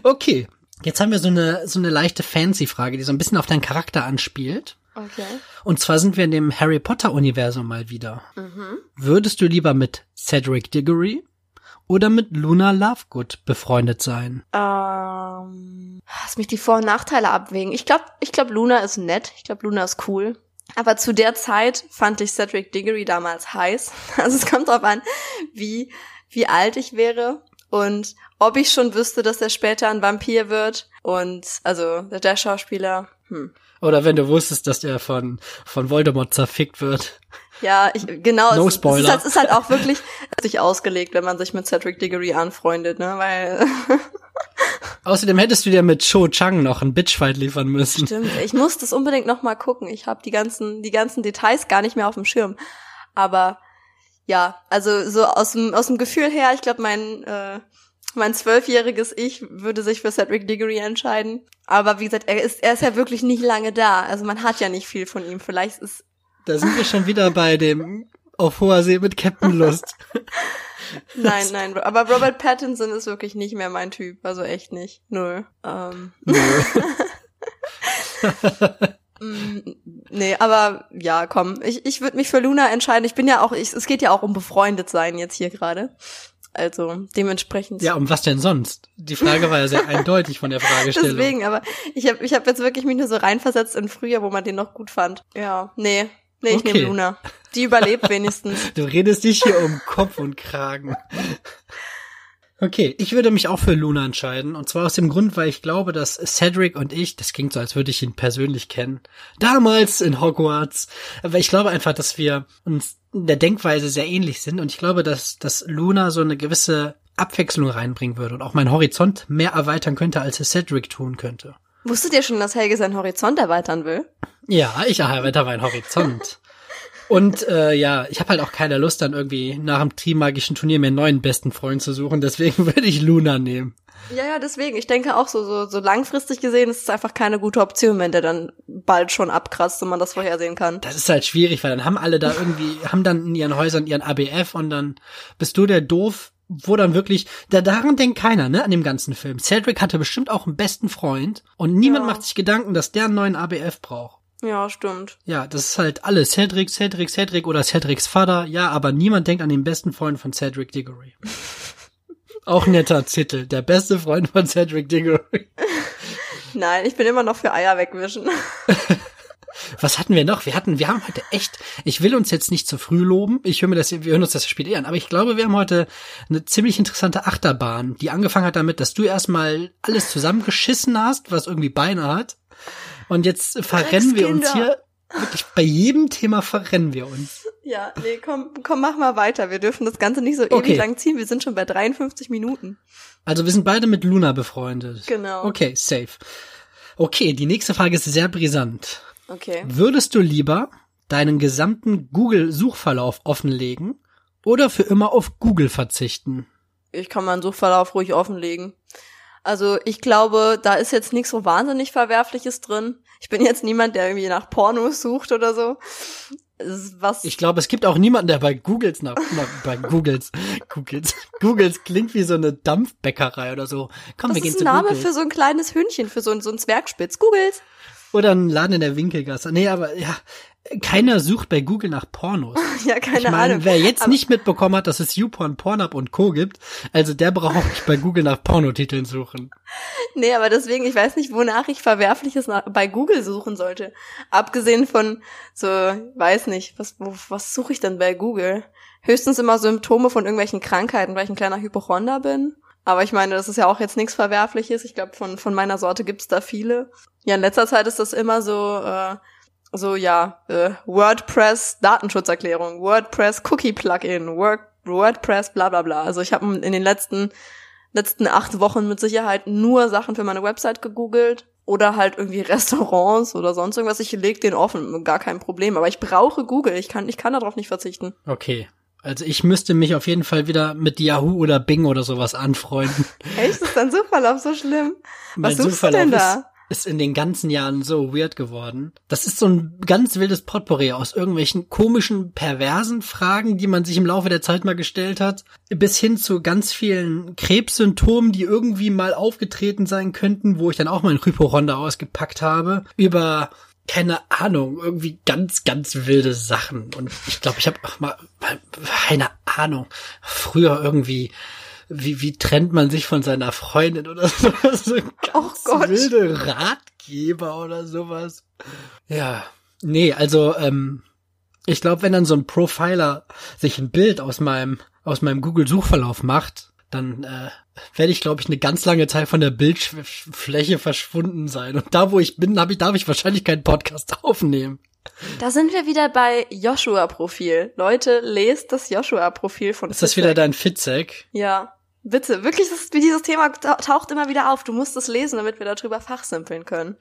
Okay. Jetzt haben wir so eine, so eine leichte Fancy-Frage, die so ein bisschen auf deinen Charakter anspielt. Okay. Und zwar sind wir in dem Harry Potter-Universum mal wieder. Mhm. Würdest du lieber mit Cedric Diggory oder mit Luna Lovegood befreundet sein? Ähm, lass mich die Vor- und Nachteile abwägen. Ich glaube, ich glaub, Luna ist nett. Ich glaube, Luna ist cool. Aber zu der Zeit fand ich Cedric Diggory damals heiß. Also es kommt drauf an, wie, wie alt ich wäre und ob ich schon wüsste, dass er später ein Vampir wird. Und also der, Schauspieler, hm. Oder wenn du wusstest, dass der von, von Voldemort zerfickt wird. Ja, ich, genau. No es, Spoiler. Es ist, halt, ist halt auch wirklich sich ausgelegt, wenn man sich mit Cedric Diggory anfreundet, ne? Weil Außerdem hättest du dir mit Cho Chang noch einen Bitchfight liefern müssen. Stimmt, ich muss das unbedingt noch mal gucken. Ich habe die ganzen, die ganzen Details gar nicht mehr auf dem Schirm. Aber ja, also so aus dem, aus dem Gefühl her, ich glaube, mein, äh, mein zwölfjähriges Ich würde sich für Cedric Diggory entscheiden. Aber wie gesagt, er ist, er ist ja wirklich nicht lange da. Also man hat ja nicht viel von ihm. Vielleicht ist, Da sind wir schon wieder bei dem auf hoher See mit Captain Lust. nein, nein, aber Robert Pattinson ist wirklich nicht mehr mein Typ. Also echt nicht. Null. Ähm, Mm, Nee, aber ja, komm, ich, ich würde mich für Luna entscheiden. Ich bin ja auch, ich, es geht ja auch um befreundet sein jetzt hier gerade. Also dementsprechend. Ja, um was denn sonst? Die Frage war ja sehr eindeutig von der Fragestellung. Deswegen, aber ich habe ich hab jetzt wirklich mich nur so reinversetzt in früher, wo man den noch gut fand. Ja, nee, nee, ich Okay. nehme Luna. Die überlebt wenigstens. Du redest dich hier um Kopf und Kragen. Okay, ich würde mich auch für Luna entscheiden. Und zwar aus dem Grund, weil ich glaube, dass Cedric und ich, das klingt so, als würde ich ihn persönlich kennen, damals in Hogwarts, aber ich glaube einfach, dass wir uns in der Denkweise sehr ähnlich sind. Und ich glaube, dass, dass Luna so eine gewisse Abwechslung reinbringen würde und auch meinen Horizont mehr erweitern könnte, als es Cedric tun könnte. Wusstet ihr schon, dass Helge seinen Horizont erweitern will? Ja, ich erweitere meinen Horizont. Und äh, ja, ich habe halt auch keine Lust, dann irgendwie nach dem Trimagischen Turnier mir einen neuen besten Freund zu suchen. Deswegen würde ich Luna nehmen. Ja, ja, deswegen. Ich denke auch so, so, so langfristig gesehen ist es einfach keine gute Option, wenn der dann bald schon abkratzt und man das vorhersehen kann. Das ist halt schwierig, weil dann haben alle da irgendwie, haben dann in ihren Häusern ihren ABF und dann bist du der doof, wo dann wirklich, da daran denkt keiner, ne, an dem ganzen Film. Cedric hatte bestimmt auch einen besten Freund und niemand Ja. macht sich Gedanken, dass der einen neuen ABF braucht. Ja, stimmt. Ja, das ist halt alles. Cedric, Cedric, Cedric oder Cedrics Vater. Ja, aber niemand denkt an den besten Freund von Cedric Diggory. Auch netter Titel. Der beste Freund von Cedric Diggory. Nein, ich bin immer noch für Eier wegwischen. Was hatten wir noch? Wir hatten, wir haben heute echt, ich will uns jetzt nicht zu früh loben. Ich höre mir das, wir hören uns das später eh an. Aber ich glaube, wir haben heute eine ziemlich interessante Achterbahn, die angefangen hat damit, dass du erstmal alles zusammengeschissen hast, was irgendwie Beine hat. Und jetzt verrennen wir uns hier, wirklich bei jedem Thema verrennen wir uns. Ja, nee, komm, komm, mach mal weiter. Wir dürfen das Ganze nicht so Okay. ewig lang ziehen. Wir sind schon bei 53 Minuten. Also wir sind beide mit Luna befreundet. Genau. Okay, safe. Okay, die nächste Frage ist sehr brisant. Okay. Würdest du lieber deinen gesamten Google-Suchverlauf offenlegen oder für immer auf Google verzichten? Ich kann meinen Suchverlauf ruhig offenlegen. Also ich glaube, da ist jetzt nichts so wahnsinnig Verwerfliches drin. Ich bin jetzt niemand, der irgendwie nach Pornos sucht oder so. Ist Was Ich glaube, es gibt auch niemanden, der bei Googles nach, nach bei Googles, Googles, Googles klingt wie so eine Dampfbäckerei oder so. Komm, das wir gehen ist zu ein Name Google. für so ein kleines Hündchen, für so, ein- so ein Zwergspitz. Googles. Oder ein Laden in der Winkelgasse. Nee, aber ja, keiner sucht bei Google nach Pornos. Ja, keine ich meine, Ahnung. wer jetzt Aber- nicht mitbekommen hat, dass es YouPorn, Pornhub und Co. gibt, also der braucht auch nicht bei Google nach Pornotiteln suchen. Nee, aber deswegen, ich weiß nicht, wonach ich Verwerfliches nach, bei Google suchen sollte. Abgesehen von so, weiß nicht, was, wo, was suche ich denn bei Google? Höchstens immer Symptome von irgendwelchen Krankheiten, weil ich ein kleiner Hypochonder bin. Aber ich meine, das ist ja auch jetzt nichts Verwerfliches. Ich glaube, von, von meiner Sorte gibt's da viele. Ja, in letzter Zeit ist das immer so, äh, so ja, äh, WordPress Datenschutzerklärung, WordPress Cookie Plugin, Word, WordPress bla bla bla. Also ich habe in den letzten letzten acht Wochen mit Sicherheit nur Sachen für meine Website gegoogelt oder halt irgendwie Restaurants oder sonst irgendwas. Ich leg den offen, gar kein Problem. Aber ich brauche Google. Ich kann, ich kann darauf nicht verzichten. Okay. Also ich müsste mich auf jeden Fall wieder mit Yahoo oder Bing oder sowas anfreunden. Echt? Ist dein Suchverlauf so schlimm? Mein Was suchst du Suchverlauf denn ist, da? Ist in den ganzen Jahren so weird geworden. Das ist so ein ganz wildes Potpourri aus irgendwelchen komischen, perversen Fragen, die man sich im Laufe der Zeit mal gestellt hat, bis hin zu ganz vielen Krebssymptomen, die irgendwie mal aufgetreten sein könnten, wo ich dann auch meinen Hypochonder ausgepackt habe, über keine Ahnung, irgendwie ganz, ganz wilde Sachen. Und ich glaube, ich habe mal, mal, keine Ahnung, früher irgendwie, wie, wie trennt man sich von seiner Freundin oder so, so ganz Oh Gott. wilde Ratgeber oder sowas. Ja, nee, also, ähm, ich glaube, wenn dann so ein Profiler sich ein Bild aus meinem, aus meinem Google-Suchverlauf macht, dann äh, werde ich, glaube ich, eine ganz lange Zeit von der Bildfläche verschwunden sein. Und da, wo ich bin, hab ich, darf ich wahrscheinlich keinen Podcast aufnehmen. Da sind wir wieder bei Joshua-Profil. Leute, lest das Joshua-Profil von Ist das Fitzek. wieder dein Fitzek? Ja. Bitte, wirklich, das, dieses Thema ta- taucht immer wieder auf. Du musst es lesen, damit wir darüber fachsimpeln können.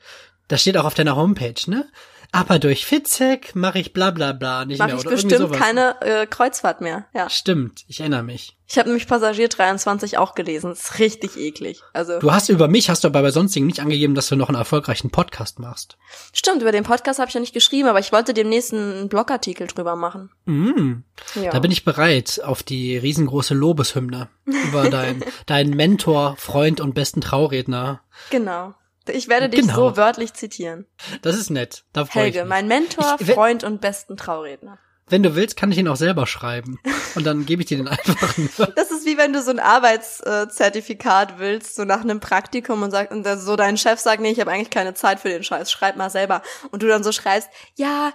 Das steht auch auf deiner Homepage, ne? Aber durch Fitzek mache ich bla bla bla nicht Mache mehr. ich oder irgendwie bestimmt keine äh, Kreuzfahrt mehr. Ja. Stimmt, ich erinnere mich. Ich habe nämlich Passagier 23 auch gelesen. Das ist richtig eklig. Also Du hast über mich, hast du aber bei sonstigen nicht angegeben, dass du noch einen erfolgreichen Podcast machst. stimmt, über den Podcast habe ich ja nicht geschrieben, aber ich wollte demnächst einen Blogartikel drüber machen. Mm, Ja. Da bin ich bereit auf die riesengroße Lobeshymne über deinen deinen Mentor, Freund und besten Trauredner. genau. Ich werde dich Genau. so wörtlich zitieren. Das ist nett. Da Helge, mein Mentor, Ich- Freund und besten Trauredner. Wenn du willst, kann ich ihn auch selber schreiben. Und dann gebe ich dir den einfach nur. Das ist wie wenn du so ein Arbeitszertifikat willst, so nach einem Praktikum und sagt und so dein Chef sagt, nee, ich habe eigentlich keine Zeit für den Scheiß, schreib mal selber. Und du dann so schreibst, ja,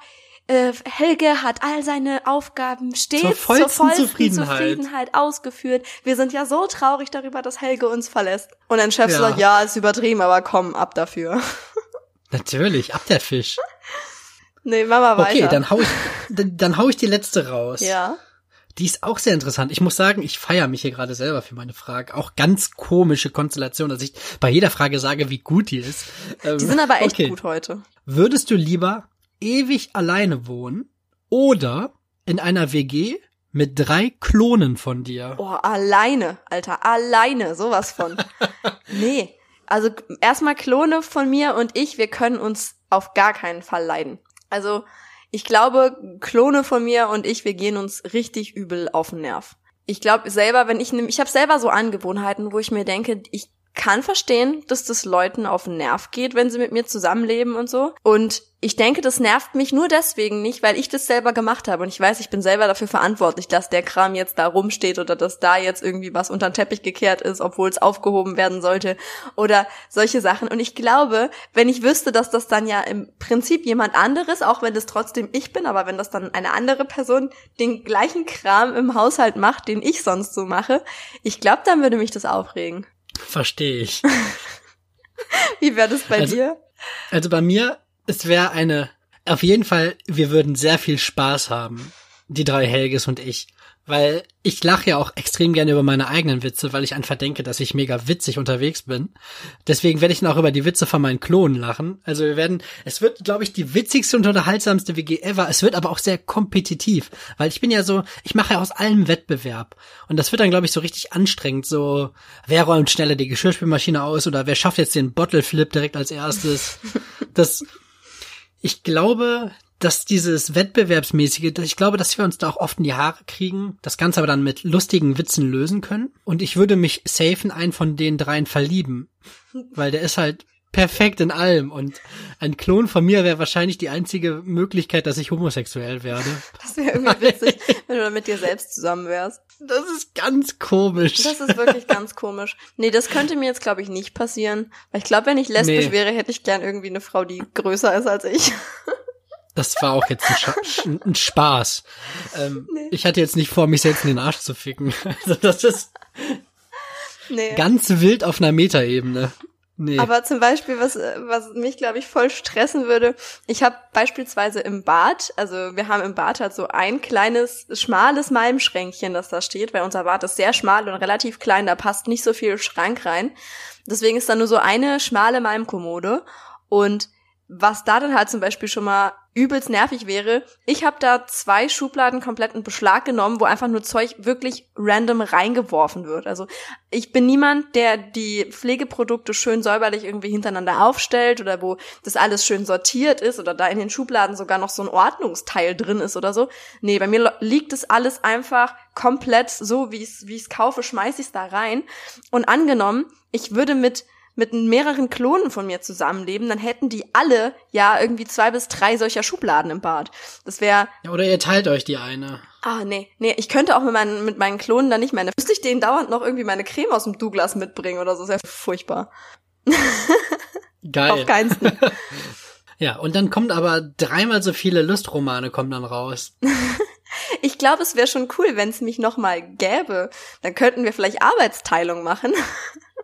äh, Helge hat all seine Aufgaben stets Zur zur vollsten vollsten, Zufriedenheit. Zufriedenheit. ausgeführt. Wir sind ja so traurig darüber, dass Helge uns verlässt. Und dein Chef Ja. sagt, ja, ist übertrieben, aber komm, ab dafür. Natürlich, ab der Fisch. nee, mach mal weiter. Okay, dann hau ich, dann, dann hau ich die letzte raus. Ja. Die ist auch sehr interessant. Ich muss sagen, ich feiere mich hier gerade selber für meine Frage. Auch ganz komische Konstellation, dass ich bei jeder Frage sage, wie gut die ist. Ähm, Die sind aber echt okay. gut heute. Würdest du lieber ewig alleine wohnen oder in einer WG mit drei Klonen von dir? Oh, alleine, Alter, alleine, sowas von. nee, also erstmal Klone von mir und ich, wir können uns auf gar keinen Fall leiden. Also ich glaube, Klone von mir und ich, wir gehen uns richtig übel auf den Nerv. Ich glaube selber, wenn ich nehm- ich habe selber so Angewohnheiten, wo ich mir denke, ich kann verstehen, dass das Leuten auf den Nerv geht, wenn sie mit mir zusammenleben und so. Und ich denke, das nervt mich nur deswegen nicht, weil ich das selber gemacht habe. Und ich weiß, ich bin selber dafür verantwortlich, dass der Kram jetzt da rumsteht oder dass da jetzt irgendwie was unter den Teppich gekehrt ist, obwohl es aufgehoben werden sollte oder solche Sachen. Und ich glaube, wenn ich wüsste, dass das dann ja im Prinzip jemand anderes, auch wenn das trotzdem ich bin, aber wenn das dann eine andere Person den gleichen Kram im Haushalt macht, den ich sonst so mache, ich glaube, dann würde mich das aufregen. Verstehe ich. Wie wäre das bei Also- dir? Also bei mir, es wäre eine, auf jeden Fall, wir würden sehr viel Spaß haben. Die drei Helges und ich. Weil ich lache ja auch extrem gerne über meine eigenen Witze, weil ich einfach denke, dass ich mega witzig unterwegs bin. Deswegen werde ich dann auch über die Witze von meinen Klonen lachen. Also wir werden, es wird, glaube ich, die witzigste und unterhaltsamste WG ever. Es wird aber auch sehr kompetitiv, weil ich bin ja so, ich mache ja aus allem Wettbewerb. Und das wird dann, glaube ich, so richtig anstrengend. So, wer räumt schneller die Geschirrspülmaschine aus oder wer schafft jetzt den Bottle Flip direkt als erstes? Das, ich glaube, dass dieses Wettbewerbsmäßige, ich glaube, dass wir uns da auch oft in die Haare kriegen, das Ganze aber dann mit lustigen Witzen lösen können. Und ich würde mich safe in einen von den dreien verlieben. Weil der ist halt perfekt in allem. Und ein Klon von mir wäre wahrscheinlich die einzige Möglichkeit, dass ich homosexuell werde. Das wäre irgendwie witzig, wenn du dann mit dir selbst zusammen wärst. Das ist ganz komisch. Das ist wirklich ganz komisch. Nee, das könnte mir jetzt, glaube ich, nicht passieren. Weil ich glaube, wenn ich lesbisch Nee. wäre, hätte ich gern irgendwie eine Frau, die größer ist als ich. Das war auch jetzt ein, Scha ein Spaß. Ähm, Nee. Ich hatte jetzt nicht vor, mich selbst in den Arsch zu ficken. Also das ist Nee. ganz wild auf einer Metaebene. Nee. Aber zum Beispiel, was, was mich, glaube ich, voll stressen würde, ich habe beispielsweise im Bad, also wir haben im Bad halt so ein kleines, schmales Malmschränkchen, das da steht, weil unser Bad ist sehr schmal und relativ klein, da passt nicht so viel Schrank rein. Deswegen ist da nur so eine schmale Malmkommode. Und was da dann halt zum Beispiel schon mal übelst nervig wäre, ich habe da zwei Schubladen komplett in Beschlag genommen, wo einfach nur Zeug wirklich random reingeworfen wird. Also ich bin niemand, der die Pflegeprodukte schön säuberlich irgendwie hintereinander aufstellt oder wo das alles schön sortiert ist oder da in den Schubladen sogar noch so ein Ordnungsteil drin ist oder so. Nee, bei mir liegt das alles einfach komplett so, wie ich es wie ich's kaufe, schmeiß ich es da rein. Und angenommen, ich würde mit mit mehreren Klonen von mir zusammenleben, dann hätten die alle ja irgendwie zwei bis drei solcher Schubladen im Bad. Das wäre Ja, oder ihr teilt euch die eine. Ah, nee, nee, ich könnte auch mit meinen, mit meinen Klonen dann nicht. Dann müsste ich denen dauernd noch irgendwie meine Creme aus dem Douglas mitbringen oder so. Das ist ja furchtbar. Geil. Auf keinen Fall. Ja, und dann kommt aber dreimal so viele Lustromane kommen dann raus. Ich glaube, es wäre schon cool, wenn es mich noch mal gäbe. Dann könnten wir vielleicht Arbeitsteilung machen.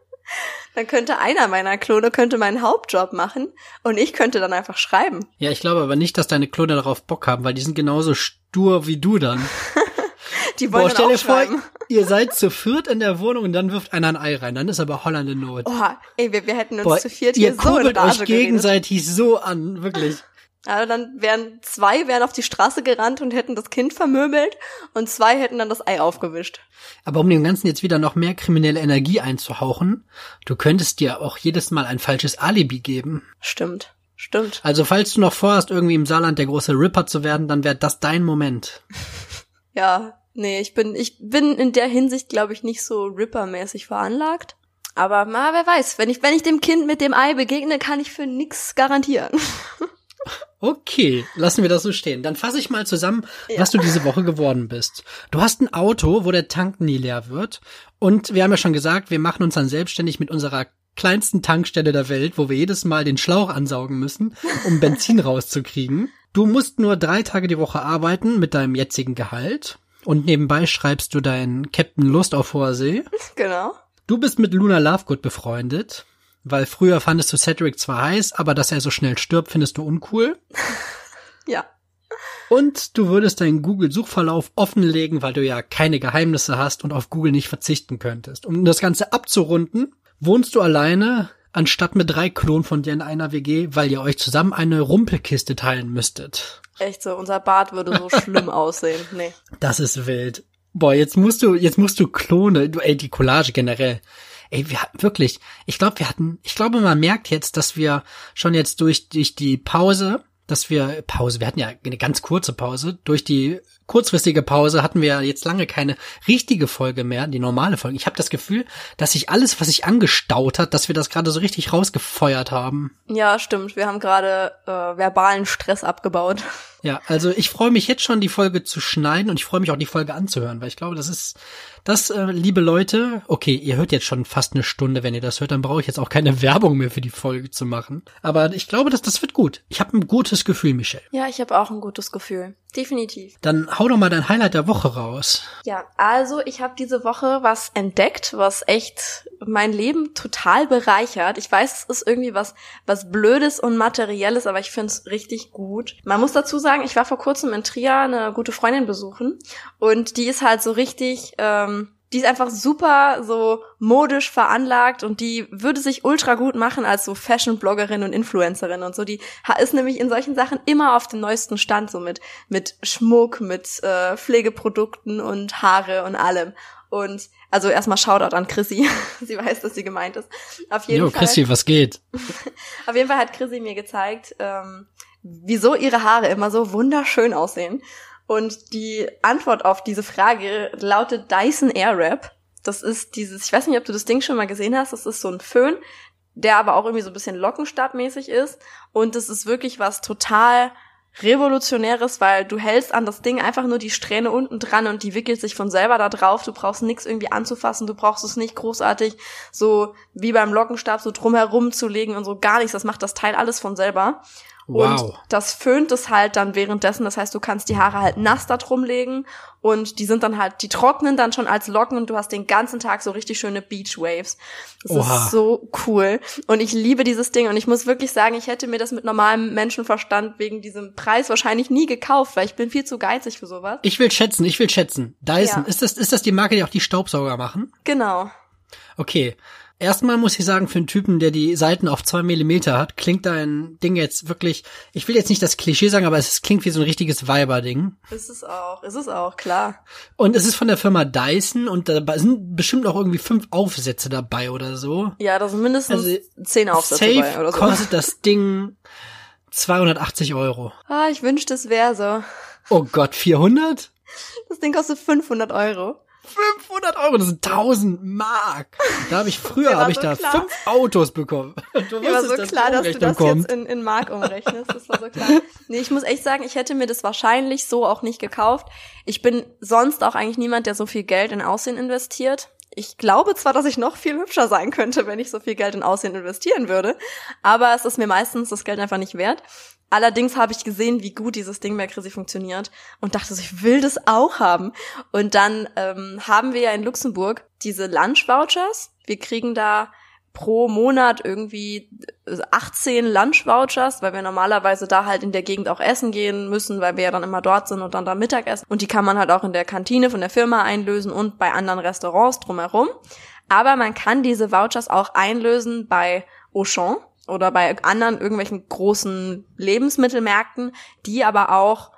Dann könnte einer meiner Klone könnte meinen Hauptjob machen und ich könnte dann einfach schreiben. Ja, ich glaube aber nicht, dass deine Klone darauf Bock haben, weil die sind genauso stur wie du dann. Die wollen Boah, stell dir vor, ihr seid zu viert in der Wohnung und dann wirft einer ein Ei rein. Dann ist aber Holland in Not. Oha, ey, wir, wir hätten uns Boah, zu viert ihr hier so in kurbelt Rage euch geredet. gegenseitig so an, wirklich. Also dann wären zwei wären auf die Straße gerannt und hätten das Kind vermöbelt und zwei hätten dann das Ei aufgewischt. Aber um dem Ganzen jetzt wieder noch mehr kriminelle Energie einzuhauchen, du könntest dir auch jedes Mal ein falsches Alibi geben. Stimmt, stimmt. Also falls du noch vorhast, irgendwie im Saarland der große Ripper zu werden, dann wäre das dein Moment. Ja, nee, ich bin ich bin in der Hinsicht glaube ich nicht so Ripper-mäßig veranlagt. Aber na, wer weiß, wenn ich wenn ich dem Kind mit dem Ei begegne, kann ich für nix garantieren. Okay, lassen wir das so stehen. Dann fasse ich mal zusammen, was du diese Woche geworden bist. Du hast ein Auto, wo der Tank nie leer wird. Und wir haben ja schon gesagt, wir machen uns dann selbstständig mit unserer kleinsten Tankstelle der Welt, wo wir jedes Mal den Schlauch ansaugen müssen, um Benzin rauszukriegen. Du musst nur drei Tage die Woche arbeiten mit deinem jetzigen Gehalt. Und nebenbei schreibst du deinen Captain Lust auf hoher See. genau. Du bist mit Luna Lovegood befreundet, weil früher fandest du Cedric zwar heiß, aber dass er so schnell stirbt, findest du uncool. Ja. Und du würdest deinen Google-Suchverlauf offenlegen, weil du ja keine Geheimnisse hast und auf Google nicht verzichten könntest. Um das Ganze abzurunden, wohnst du alleine, anstatt mit drei Klonen von dir in einer WG, weil ihr euch zusammen eine Rumpelkiste teilen müsstet. Echt so, unser Bad würde so schlimm aussehen. Nee. Das ist wild. Boah, jetzt musst du, jetzt musst du Klone, du, ey, die Collage generell. Ey, wir hatten wirklich, ich glaube, wir hatten, ich glaube, man merkt jetzt, dass wir schon jetzt durch, durch die Pause, dass wir, Pause, wir hatten ja eine ganz kurze Pause, durch die kurzfristige Pause hatten wir jetzt lange keine richtige Folge mehr, die normale Folge. Ich habe das Gefühl, dass sich alles, was sich angestaut hat, dass wir das gerade so richtig rausgefeuert haben. Ja, stimmt. Wir haben gerade äh, verbalen Stress abgebaut. Ja, also ich freue mich jetzt schon, die Folge zu schneiden und ich freue mich auch, die Folge anzuhören, weil ich glaube, das ist, das, äh, liebe Leute, okay, ihr hört jetzt schon fast eine Stunde, wenn ihr das hört, dann brauche ich jetzt auch keine Werbung mehr für die Folge zu machen. Aber ich glaube, dass das wird gut. Ich habe ein gutes Gefühl, Michelle. Ja, ich habe auch ein gutes Gefühl. Definitiv. Dann hau doch mal dein Highlight der Woche raus. Ja, also ich habe diese Woche was entdeckt, was echt mein Leben total bereichert. Ich weiß, es ist irgendwie was, was Blödes und Materielles, aber ich finde es richtig gut. Man muss dazu sagen, ich war vor kurzem in Trier eine gute Freundin besuchen und die ist halt so richtig, ähm, die ist einfach super so modisch veranlagt und die würde sich ultra gut machen als so Fashion-Bloggerin und Influencerin und so. Die ist nämlich in solchen Sachen immer auf dem neuesten Stand, so mit, mit Schmuck, mit äh, Pflegeprodukten und Haare und allem. Und also erstmal Shoutout an Chrissy. sie weiß, dass sie gemeint ist. Auf jeden jo, Fall. Chrissy, was geht? auf jeden Fall hat Chrissy mir gezeigt, ähm, wieso ihre Haare immer so wunderschön aussehen. Und die Antwort auf diese Frage lautet Dyson Airwrap. Das ist dieses, ich weiß nicht, ob du das Ding schon mal gesehen hast, das ist so ein Föhn, der aber auch irgendwie so ein bisschen Lockenstabmäßig ist. Und das ist wirklich was total Revolutionäres, weil du hältst an das Ding einfach nur die Strähne unten dran und die wickelt sich von selber da drauf. Du brauchst nichts irgendwie anzufassen, du brauchst es nicht großartig so wie beim Lockenstab so drumherum zu legen und so gar nichts. Das macht das Teil alles von selber. Wow. Und das föhnt es halt dann währenddessen. Das heißt, du kannst die Haare halt nass da drum legen und die sind dann halt, die trocknen dann schon als Locken und du hast den ganzen Tag so richtig schöne Beach Waves. Das Oha. ist so cool. Und ich liebe dieses Ding und ich muss wirklich sagen, ich hätte mir das mit normalem Menschenverstand wegen diesem Preis wahrscheinlich nie gekauft, weil ich bin viel zu geizig für sowas. Ich will schätzen, ich will schätzen. Dyson, Ja. ist das, ist das die Marke, die auch die Staubsauger machen? Genau. Okay. Erstmal muss ich sagen, für einen Typen, der die Seiten auf zwei Millimeter hat, klingt dein Ding jetzt wirklich, ich will jetzt nicht das Klischee sagen, aber es klingt wie so ein richtiges Weiber-Ding. Ist es auch, ist es auch, klar. Und es ist von der Firma Dyson und da sind bestimmt auch irgendwie fünf Aufsätze dabei oder so. Ja, da sind mindestens Also, zehn Aufsätze Safe bei oder so. kostet das Ding 280 Euro. Ah, ich wünschte, es wäre so. Oh Gott, 400? Das Ding kostet 500 Euro. 500 Euro, das sind 1000 Mark. Da habe ich früher habe ich so da klar. fünf Autos bekommen. Du Mir war so wusstest, klar, dass du das kommt. jetzt in, in Mark umrechnest. Das war so klar. Nee, ich muss echt sagen, ich hätte mir das wahrscheinlich so auch nicht gekauft. Ich bin sonst auch eigentlich niemand, der so viel Geld in Aussehen investiert. Ich glaube zwar, dass ich noch viel hübscher sein könnte, wenn ich so viel Geld in Aussehen investieren würde, aber es ist mir meistens das Geld einfach nicht wert. Allerdings habe ich gesehen, wie gut dieses Ding bei Chrissy funktioniert und dachte ich will das auch haben. Und dann ähm, haben wir ja in Luxemburg diese Lunch-Vouchers. Wir kriegen da pro Monat irgendwie 18 Lunch-Vouchers, weil wir normalerweise da halt in der Gegend auch essen gehen müssen, weil wir ja dann immer dort sind und dann da Mittag essen. Und die kann man halt auch in der Kantine von der Firma einlösen und bei anderen Restaurants drumherum. Aber man kann diese Vouchers auch einlösen bei Auchan oder bei anderen irgendwelchen großen Lebensmittelmärkten, die aber auch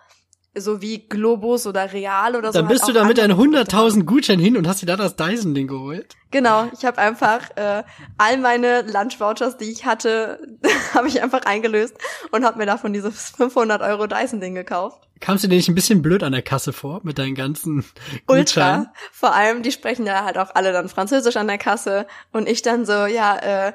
so wie Globus oder Real oder so. Dann halt bist du auch da mit deinen Angebote haben. 100.000 Gutschein hin und hast dir da das Dyson-Ding geholt. Genau, ich habe einfach äh, all meine Lunch-Vouchers, die ich hatte, habe ich einfach eingelöst und habe mir davon dieses 500 Euro Dyson-Ding gekauft. Kamst du dir nicht ein bisschen blöd an der Kasse vor mit deinen ganzen Gutscheinen? Ultra. Vor allem, die sprechen ja halt auch alle dann Französisch an der Kasse und ich dann so, ja, äh,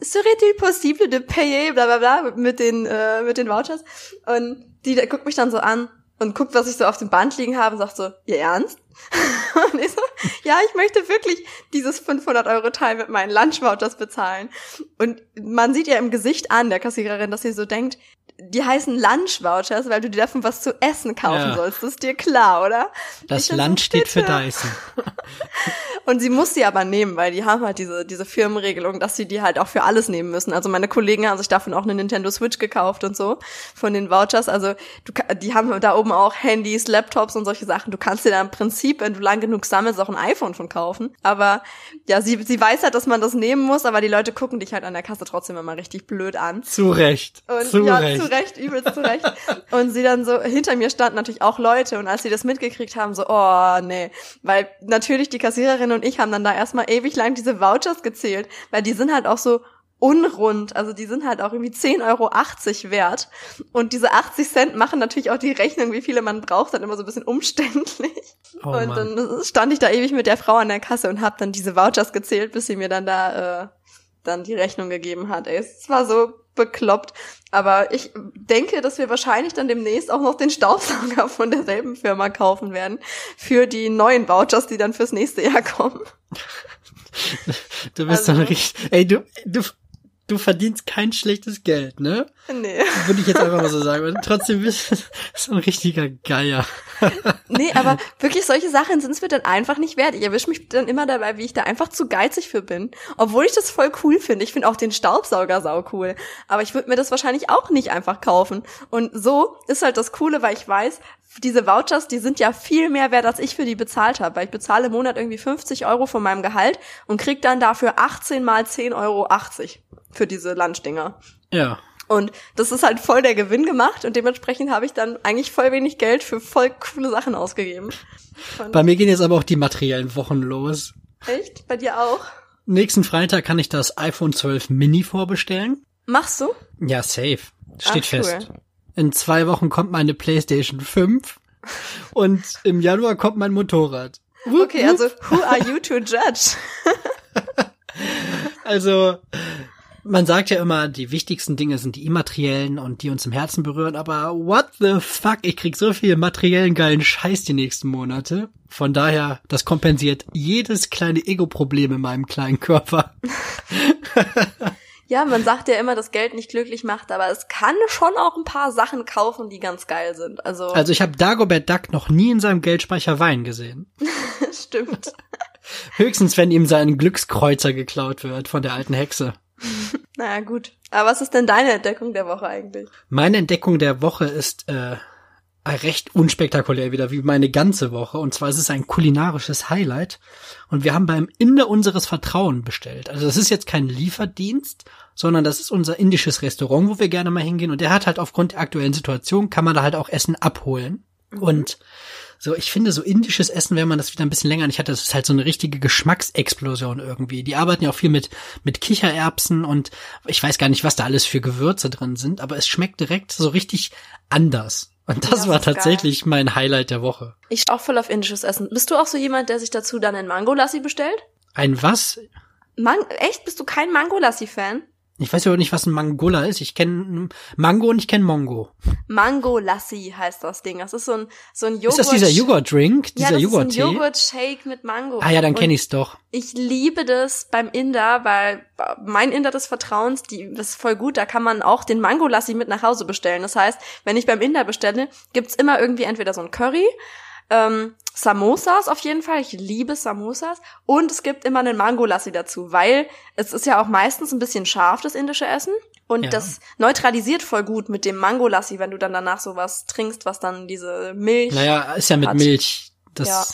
serait-il possible de payer, bla bla bla, mit den, äh, mit den Vouchers. Und die da, guckt mich dann so an und guckt, was ich so auf dem Band liegen habe und sagt so, ihr Ernst? und ich so, ja, ich möchte wirklich dieses 500 Euro Teil mit meinen Lunch-Vouchers bezahlen. Und man sieht ja im Gesicht an der Kassiererin, dass sie so denkt, die heißen Lunch-Vouchers, weil du dir davon was zu essen kaufen Ja. sollst. Das ist dir klar, oder? Das dann so, Land steht für. Dyson. Und sie muss sie aber nehmen, weil die haben halt diese, diese Firmenregelung, dass sie die halt auch für alles nehmen müssen. Also meine Kollegen haben sich davon auch eine Nintendo Switch gekauft und so, von den Vouchers. Also du, die haben da oben auch Handys, Laptops und solche Sachen. Du kannst dir da im Prinzip, wenn du lang genug sammelst, auch ein iPhone von kaufen. Aber ja, sie, sie weiß halt, dass man das nehmen muss, aber die Leute gucken dich halt an der Kasse trotzdem immer richtig blöd an. Zu Recht. Und zu ja, Recht. zu Recht, übelst zu Recht. Und sie dann so, hinter mir standen natürlich auch Leute und als sie das mitgekriegt haben, so, oh, nee. Weil natürlich die Kassiererin und ich haben dann da erstmal ewig lang diese Vouchers gezählt, weil die sind halt auch so unrund, also die sind halt auch irgendwie 10,80 Euro wert. Und diese 80 Cent machen natürlich auch die Rechnung, wie viele man braucht, dann immer so ein bisschen umständlich. Oh und Mann. dann stand ich da ewig mit der Frau an der Kasse und hab dann diese Vouchers gezählt, bis sie mir dann da äh, dann die Rechnung gegeben hat. Ey, es war so bekloppt. Aber ich denke, dass wir wahrscheinlich dann demnächst auch noch den Staubsauger von derselben Firma kaufen werden für die neuen Vouchers, die dann fürs nächste Jahr kommen. Du bist Also- so ein richtig, ey, du, du, du verdienst kein schlechtes Geld, ne? Nee. Würde ich jetzt einfach mal so sagen. Und trotzdem bist du so ein richtiger Geier. Nee, aber wirklich solche Sachen sind es mir dann einfach nicht wert. Ich erwische mich dann immer dabei, wie ich da einfach zu geizig für bin. Obwohl ich das voll cool finde. Ich finde auch den Staubsauger sau cool. Aber ich würde mir das wahrscheinlich auch nicht einfach kaufen. Und so ist halt das Coole, weil ich weiß, diese Vouchers, die sind ja viel mehr wert, als ich für die bezahlt habe. Weil ich bezahle im Monat irgendwie 50 Euro von meinem Gehalt und krieg dann dafür 18 mal 10,80 Euro für diese Lunchdinger. Ja. Und das ist halt voll der Gewinn gemacht und dementsprechend habe ich dann eigentlich voll wenig Geld für voll coole Sachen ausgegeben. Und Bei mir gehen jetzt aber auch die materiellen Wochen los. echt? Bei dir auch? Nächsten Freitag kann ich das iPhone 12 Mini vorbestellen. Machst du? Ja, safe. Steht Ach, cool. fest. In zwei Wochen kommt meine PlayStation 5 und im Januar kommt mein Motorrad. Wupp, Okay, wupp. also who are you to judge? Also, man sagt ja immer, die wichtigsten Dinge sind die immateriellen und die uns im Herzen berühren, aber what the fuck, ich krieg so viel materiellen geilen Scheiß die nächsten Monate. Von daher, das kompensiert jedes kleine Ego-Problem in meinem kleinen Körper. Ja, man sagt ja immer, dass Geld nicht glücklich macht, aber es kann schon auch ein paar Sachen kaufen, die ganz geil sind. Also, Also ich habe Dagobert Duck noch nie in seinem Geldspeicher Wein gesehen. stimmt. Höchstens, wenn ihm sein Glückskreuzer geklaut wird von der alten Hexe. Naja, gut. Aber was ist denn deine Entdeckung der Woche eigentlich? Meine Entdeckung der Woche ist äh, recht unspektakulär wieder, wie meine ganze Woche. Und zwar ist es ein kulinarisches Highlight. Und wir haben beim Inder unseres Vertrauen bestellt. Also das ist jetzt kein Lieferdienst, sondern das ist unser indisches Restaurant, wo wir gerne mal hingehen. Und der hat halt aufgrund der aktuellen Situation, kann man da halt auch Essen abholen. Und so, ich finde, so indisches Essen, wenn man das wieder ein bisschen länger nicht hat, das ist halt so eine richtige Geschmacksexplosion irgendwie. Die arbeiten ja auch viel mit, mit Kichererbsen und ich weiß gar nicht, was da alles für Gewürze drin sind, aber es schmeckt direkt so richtig anders. Und das war das ist tatsächlich mein Highlight der Woche. Ich auch voll auf indisches Essen. Bist du auch so jemand, der sich dazu dann ein Mango-Lassi bestellt? Ein was? Man echt? Bist du kein Mango-Lassi-Fan? Ich weiß aber nicht, was ein Mangola ist. Ich kenne Mango und ich kenne Mongo. Mango-Lassi heißt das Ding. Das ist so ein, so ein Joghurt. Ist das dieser Joghurt-Drink? Ja, Dieser das Joghurt-Tee? ist ein Joghurt-Shake mit Mango. ah ja, dann kenne ich's doch. Ich liebe das beim Inder, weil mein Inder des Vertrauens, die, das ist voll gut, da kann man auch den Mango-Lassi mit nach Hause bestellen. Das heißt, wenn ich beim Inder bestelle, gibt's immer irgendwie entweder so ein Curry, ähm, Samosas auf jeden Fall, ich liebe Samosas und es gibt immer einen Mango-Lassi dazu, weil es ist ja auch meistens ein bisschen scharf, das indische Essen und Ja. das neutralisiert voll gut mit dem Mango-Lassi, wenn du dann danach sowas trinkst, was dann diese Milch Naja, ist ja mit hat. Milch. Das Ja.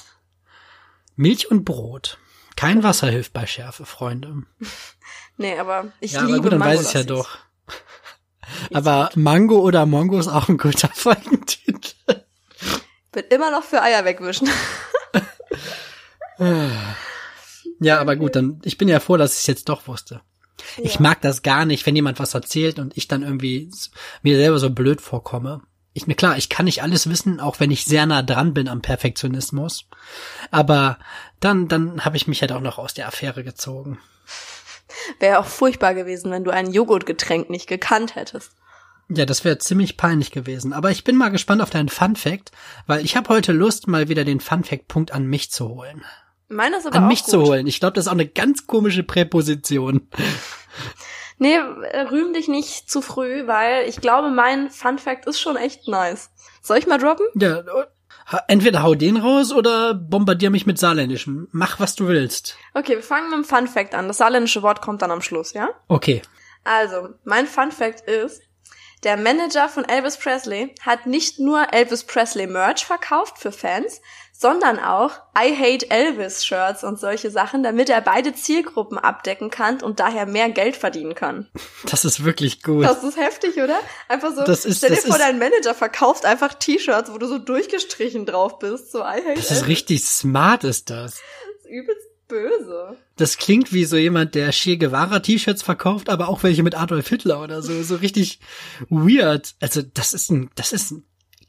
Milch und Brot. Kein Wasser hilft bei Schärfe, Freunde. Nee, aber ich ja, liebe aber gut, dann weiß ich ja doch. Aber Mango oder Mongo ist auch ein guter Folgentitel. Bin immer noch für Eier wegwischen. Ja, aber gut, dann, ich bin ja froh, dass ich es jetzt doch wusste. Ich Ja. mag das gar nicht, wenn jemand was erzählt und ich dann irgendwie mir selber so blöd vorkomme. Ich mir klar, ich kann nicht alles wissen, auch wenn ich sehr nah dran bin am Perfektionismus. Aber dann, dann habe ich mich halt auch noch aus der Affäre gezogen. Wäre auch furchtbar gewesen, wenn du ein Joghurtgetränk nicht gekannt hättest. Ja, das wäre ziemlich peinlich gewesen. Aber ich bin mal gespannt auf deinen Fun Fact, weil ich habe heute Lust, mal wieder den Fun Fact Punkt an mich zu holen. Meiner ist aber An auch mich gut. zu holen. Ich glaube, das ist auch eine ganz komische Präposition. Nee, rühm dich nicht zu früh, weil ich glaube, mein Fun Fact ist schon echt nice. Soll ich mal droppen? Ja, entweder hau den raus oder bombardier mich mit Saarländischem. Mach, was du willst. Okay, wir fangen mit dem Fun Fact an. Das saarländische Wort kommt dann am Schluss, ja? Okay. Also, mein Fun Fact ist, der Manager von Elvis Presley hat nicht nur Elvis Presley Merch verkauft für Fans, sondern auch I Hate Elvis Shirts und solche Sachen, damit er beide Zielgruppen abdecken kann und daher mehr Geld verdienen kann. Das ist wirklich gut. Das ist heftig, oder? Einfach so, Das ist- stell dir vor, ist- dein Manager verkauft einfach T-Shirts, wo du so durchgestrichen drauf bist, so I Hate Das ist Elvis. richtig smart, ist das. Das ist übelst böse. Das klingt wie so jemand, der Che Guevara T-Shirts verkauft, aber auch welche mit Adolf Hitler oder so. So richtig weird. Also, das ist ein, das ist ein,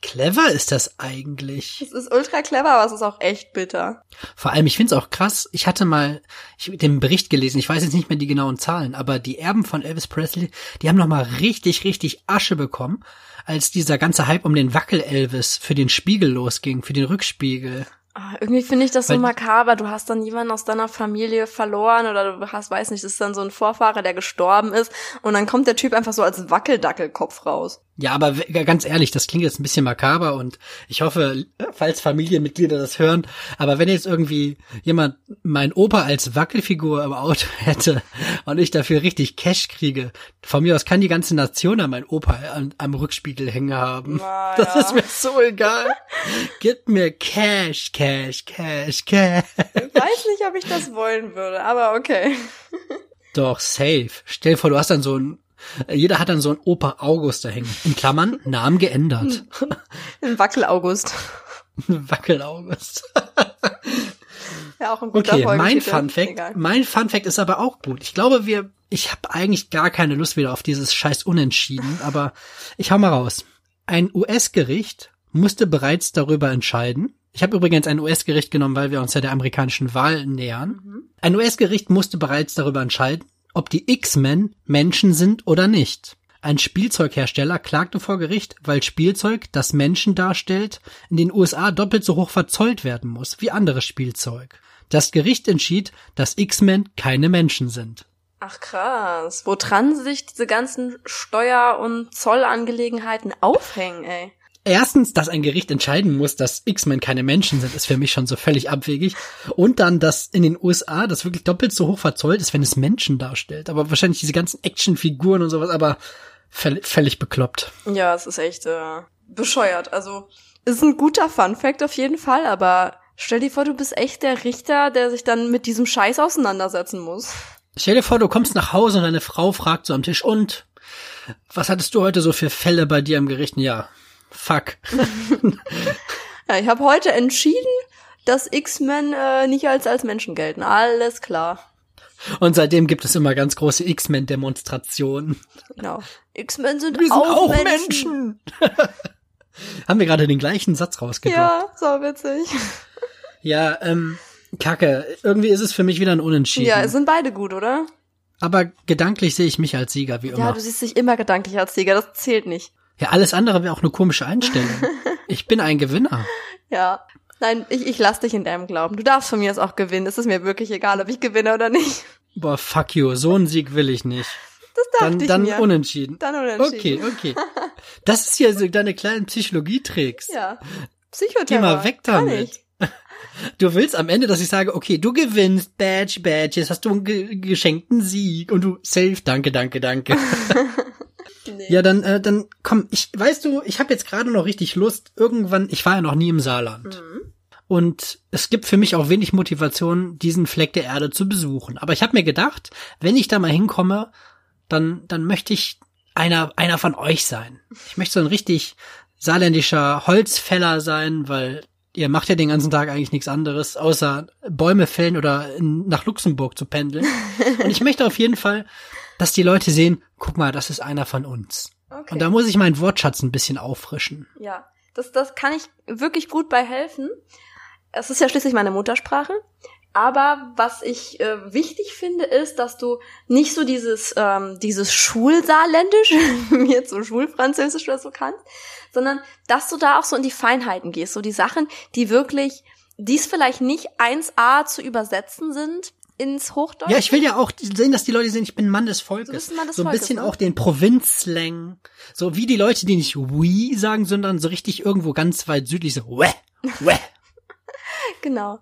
clever ist das eigentlich. Es ist ultra clever, aber es ist auch echt bitter. Vor allem, ich finde es auch krass. Ich hatte mal ich, hab den Bericht gelesen. Ich weiß jetzt nicht mehr die genauen Zahlen, aber die Erben von Elvis Presley, die haben noch mal richtig, richtig Asche bekommen, als dieser ganze Hype um den Wackel-Elvis für den Spiegel losging, für den Rückspiegel. Ah, Irgendwie finde ich das so makaber. Du hast dann jemanden aus deiner Familie verloren oder du hast, weiß nicht, das ist dann so ein Vorfahrer, der gestorben ist und dann kommt der Typ einfach so als Wackeldackelkopf raus. Ja, aber ganz ehrlich, das klingt jetzt ein bisschen makaber und ich hoffe, falls Familienmitglieder das hören, aber wenn jetzt irgendwie jemand mein Opa als Wackelfigur im Auto hätte und ich dafür richtig Cash kriege, von mir aus kann die ganze Nation an mein Opa am, am Rückspiegel hängen haben. Na das ja. ist mir so egal. Gib mir Cash, Cash, Cash, Cash. Ich weiß nicht, ob ich das wollen würde, aber okay. Doch, safe. Stell dir vor, du hast dann so ein, jeder hat dann so ein Opa August da hängen. In Klammern, Namen geändert. Ein Wackel-August. Wackel August. Ja, auch ein guter Okay, mein. Fun Fact, Egal. mein Fun Fact ist aber auch gut. Ich glaube, wir, ich habe eigentlich gar keine Lust wieder auf dieses scheiß Unentschieden, aber ich hau mal raus. Ein US-Gericht musste bereits darüber entscheiden. Ich habe übrigens ein US-Gericht genommen, weil wir uns ja der amerikanischen Wahl nähern. Ein US-Gericht musste bereits darüber entscheiden, ob die X-Men Menschen sind oder nicht. Ein Spielzeughersteller klagte vor Gericht, weil Spielzeug, das Menschen darstellt, in den USA doppelt so hoch verzollt werden muss wie anderes Spielzeug. Das Gericht entschied, dass X-Men keine Menschen sind. Ach krass. Woran sich diese ganzen Steuer- und Zollangelegenheiten aufhängen, ey? Erstens, dass ein Gericht entscheiden muss, dass X-Men keine Menschen sind, ist für mich schon so völlig abwegig. Und dann, dass in den USA das wirklich doppelt so hoch verzollt ist, wenn es Menschen darstellt. Aber wahrscheinlich diese ganzen Actionfiguren und sowas, aber völ- völlig bekloppt. Ja, es ist echt äh, bescheuert. Also, ist ein guter Fun-Fact auf jeden Fall, aber stell dir vor, du bist echt der Richter, der sich dann mit diesem Scheiß auseinandersetzen muss. Stell dir vor, du kommst nach Hause und deine Frau fragt so am Tisch, und was hattest du heute so für Fälle bei dir im Gericht? Ja, fuck. Ja, ich habe heute entschieden, dass X-Men äh, nicht als als Menschen gelten. Alles klar. Und seitdem gibt es immer ganz große X-Men-Demonstrationen. Genau. X-Men sind, sind auch, auch Menschen. Menschen. Haben wir gerade den gleichen Satz rausgedrückt. Ja, so witzig. Ja, ähm, Kacke. Irgendwie ist es für mich wieder ein Unentschieden. Ja, es sind beide gut, oder? Aber gedanklich sehe ich mich als Sieger, wie Ja, immer. du siehst dich immer gedanklich als Sieger, das zählt nicht. Ja, alles andere wäre auch eine komische Einstellung. ich bin ein Gewinner. Ja. Nein, ich, ich lass dich in deinem Glauben. Du darfst von mir aus auch gewinnen. Es ist mir wirklich egal, ob ich gewinne oder nicht. Boah, fuck you. So einen Sieg will ich nicht. Das dachte Dann, ich dann mir. unentschieden. Dann unentschieden. Okay, okay. Das ist ja so deine kleinen Psychologietricks. Ja. Psychoterror. Geh mal weg damit. Du willst am Ende, dass ich sage, okay, du gewinnst, Badge, Badge, jetzt hast du einen ge geschenkten Sieg und du safe, danke, danke, danke. Nee. ja, dann, äh, dann komm, ich, weißt du, ich habe jetzt gerade noch richtig Lust, irgendwann, ich war ja noch nie im Saarland. Mhm. Und es gibt für mich auch wenig Motivation, diesen Fleck der Erde zu besuchen. Aber ich habe mir gedacht, wenn ich da mal hinkomme, dann, dann möchte ich einer, einer von euch sein. Ich möchte so ein richtig saarländischer Holzfäller sein, weil ihr macht ja den ganzen Tag eigentlich nichts anderes, außer Bäume fällen oder in, nach Luxemburg zu pendeln. Und ich möchte auf jeden Fall, dass die Leute sehen, guck mal, das ist einer von uns. Okay. Und da muss ich meinen Wortschatz ein bisschen auffrischen. Ja, das, das kann ich wirklich gut bei helfen. Es ist ja schließlich meine Muttersprache. Aber was ich äh, wichtig finde, ist, dass du nicht so dieses, ähm, dieses Schulsaarländisch, wie jetzt so Schulfranzösisch oder so kannst, sondern dass du da auch so in die Feinheiten gehst. So die Sachen, die wirklich, die es vielleicht nicht 1a zu übersetzen sind ins Hochdeutsche. Ja, ich will ja auch sehen, dass die Leute sehen, ich bin Mann des Volkes. Mann des so ein Volkes, bisschen ne? auch den Provinzslang. So wie die Leute, die nicht we sagen, sondern so richtig irgendwo ganz weit südlich so weh, weh. Genau.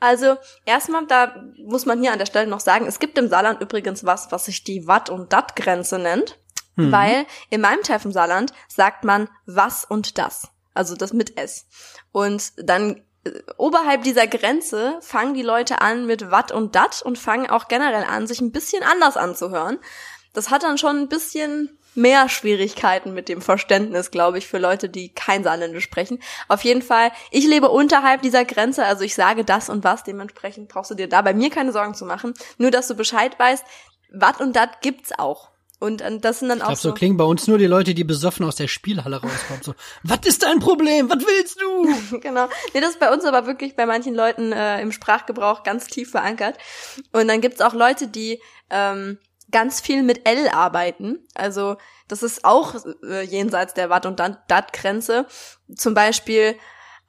Also erstmal, da muss man hier an der Stelle noch sagen, es gibt im Saarland übrigens was, was sich die Watt- und Dat-Grenze nennt, Mhm. weil in meinem Teil vom Saarland sagt man was und das, also das mit S. Und dann oberhalb dieser Grenze fangen die Leute an mit Watt und Dat und fangen auch generell an, sich ein bisschen anders anzuhören. Das hat dann schon ein bisschen mehr Schwierigkeiten mit dem Verständnis, glaube ich, für Leute, die kein Saarländisch sprechen. Auf jeden Fall, ich lebe unterhalb dieser Grenze, also ich sage das und was, dementsprechend brauchst du dir da bei mir keine Sorgen zu machen. Nur, dass du Bescheid weißt, wat und dat gibt's auch. Und äh, das sind dann Ich auch glaube, so so. klingen bei uns nur die Leute, die besoffen aus der Spielhalle rauskommen. So, was ist dein Problem? Was willst du? genau. Nee, das ist bei uns aber wirklich bei manchen Leuten äh, im Sprachgebrauch ganz tief verankert. Und dann gibt's auch Leute, die ähm, ganz viel mit L arbeiten. Also das ist auch äh, jenseits der Watt- und Dat-Grenze. Zum Beispiel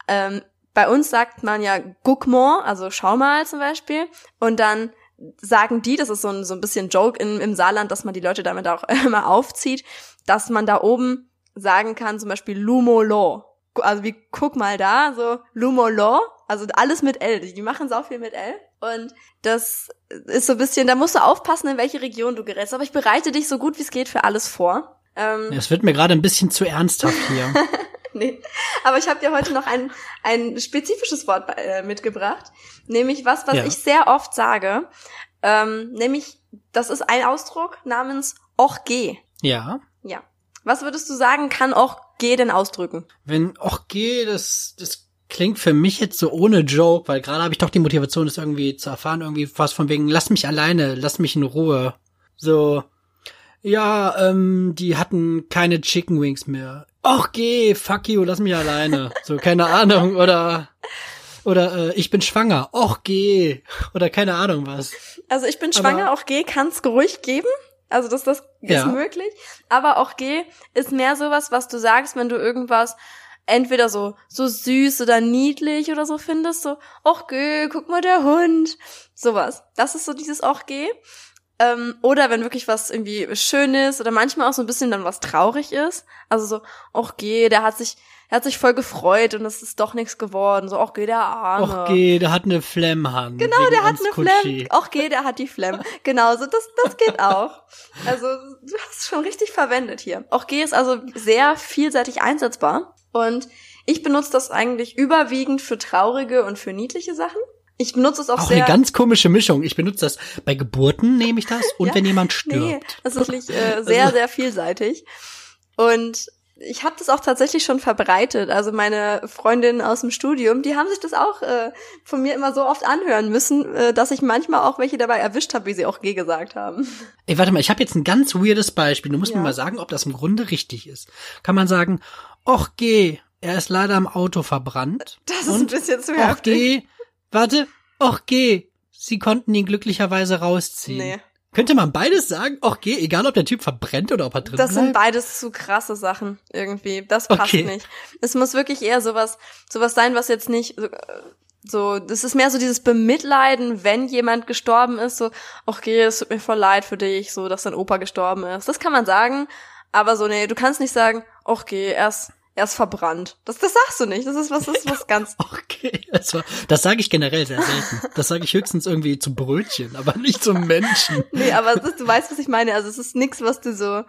ähm, bei uns sagt man ja guck mal, also schau mal zum Beispiel. Und dann sagen die, das ist so ein, so ein bisschen Joke in, im Saarland, dass man die Leute damit auch immer aufzieht, dass man da oben sagen kann, zum Beispiel Lumolo. Also wie guck mal da, so Lumolo, also alles mit L. Die machen so viel mit L. Und das ist so ein bisschen, da musst du aufpassen, in welche Region du gerätst. Aber ich bereite dich so gut wie es geht für alles vor. Ähm, es wird mir gerade ein bisschen zu ernsthaft hier. nee. Aber ich habe dir heute noch ein, ein spezifisches Wort äh, mitgebracht, nämlich was, was ja. ich sehr oft sage. Ähm, nämlich, das ist ein Ausdruck namens och geh. Ja. Ja. Was würdest du sagen, kann och geh denn ausdrücken? Wenn och geh, das, das klingt für mich jetzt so ohne Joke, weil gerade habe ich doch die Motivation, das irgendwie zu erfahren, irgendwie was von wegen, lass mich alleine, lass mich in Ruhe. So, ja, ähm, die hatten keine Chicken Wings mehr. Och geh, fuck you, lass mich alleine. So, keine Ahnung, oder oder äh, ich bin schwanger, och geh, oder keine Ahnung was. Also ich bin schwanger, auch geh, kann's ruhig geben. Also das, das ist ja. möglich. Aber auch geh ist mehr sowas, was du sagst, wenn du irgendwas entweder so so süß oder niedlich oder so findest, so och geh, guck mal der Hund, sowas. Das ist so dieses och geh. Ähm, oder wenn wirklich was irgendwie schön ist oder manchmal auch so ein bisschen dann was traurig ist. Also so, och geh, der hat sich, er hat sich voll gefreut und es ist doch nichts geworden. So, och geh, der Arme. Och geh, der hat eine Flemmhand. Genau, der hat eine Flemm. Och geh, der hat die Flemm. genau, so das, das geht auch. Also du hast es schon richtig verwendet hier. Och geh ist also sehr vielseitig einsetzbar und ich benutze das eigentlich überwiegend für traurige und für niedliche Sachen. Ich benutze es auch, auch sehr. eine ganz komische Mischung. Ich benutze das bei Geburten nehme ich das und ja? wenn jemand stirbt. Nee, das ist wirklich äh, sehr, sehr vielseitig. Und ich habe das auch tatsächlich schon verbreitet. Also meine Freundinnen aus dem Studium, die haben sich das auch äh, von mir immer so oft anhören müssen, äh, dass ich manchmal auch welche dabei erwischt habe, wie sie auch G gesagt haben. Ey, warte mal, ich habe jetzt ein ganz weirdes Beispiel. Du musst ja. mir mal sagen, ob das im Grunde richtig ist. Kann man sagen, och G, er ist leider im Auto verbrannt. Das ist ein bisschen zu heftig. Och G, Warte, och geh. Sie konnten ihn glücklicherweise rausziehen. Nee. Könnte man beides sagen? Och geh, egal ob der Typ verbrennt oder ob er drin Das bleibt? sind beides zu krasse Sachen irgendwie. Das passt okay. nicht. Es muss wirklich eher sowas, sowas sein, was jetzt nicht so, so, das ist mehr so dieses Bemitleiden, wenn jemand gestorben ist, so, och geh, es tut mir voll leid für dich, so, dass dein Opa gestorben ist. Das kann man sagen, aber so, nee, du kannst nicht sagen, och geh, erst er ist verbrannt. Das, das sagst du nicht. Das ist was, das ist was ganz. Okay, das, war, das sage ich generell sehr selten. Das sage ich höchstens irgendwie zum Brötchen, aber nicht zum Menschen. nee, aber ist, du weißt, was ich meine. Also es ist nichts, was du so,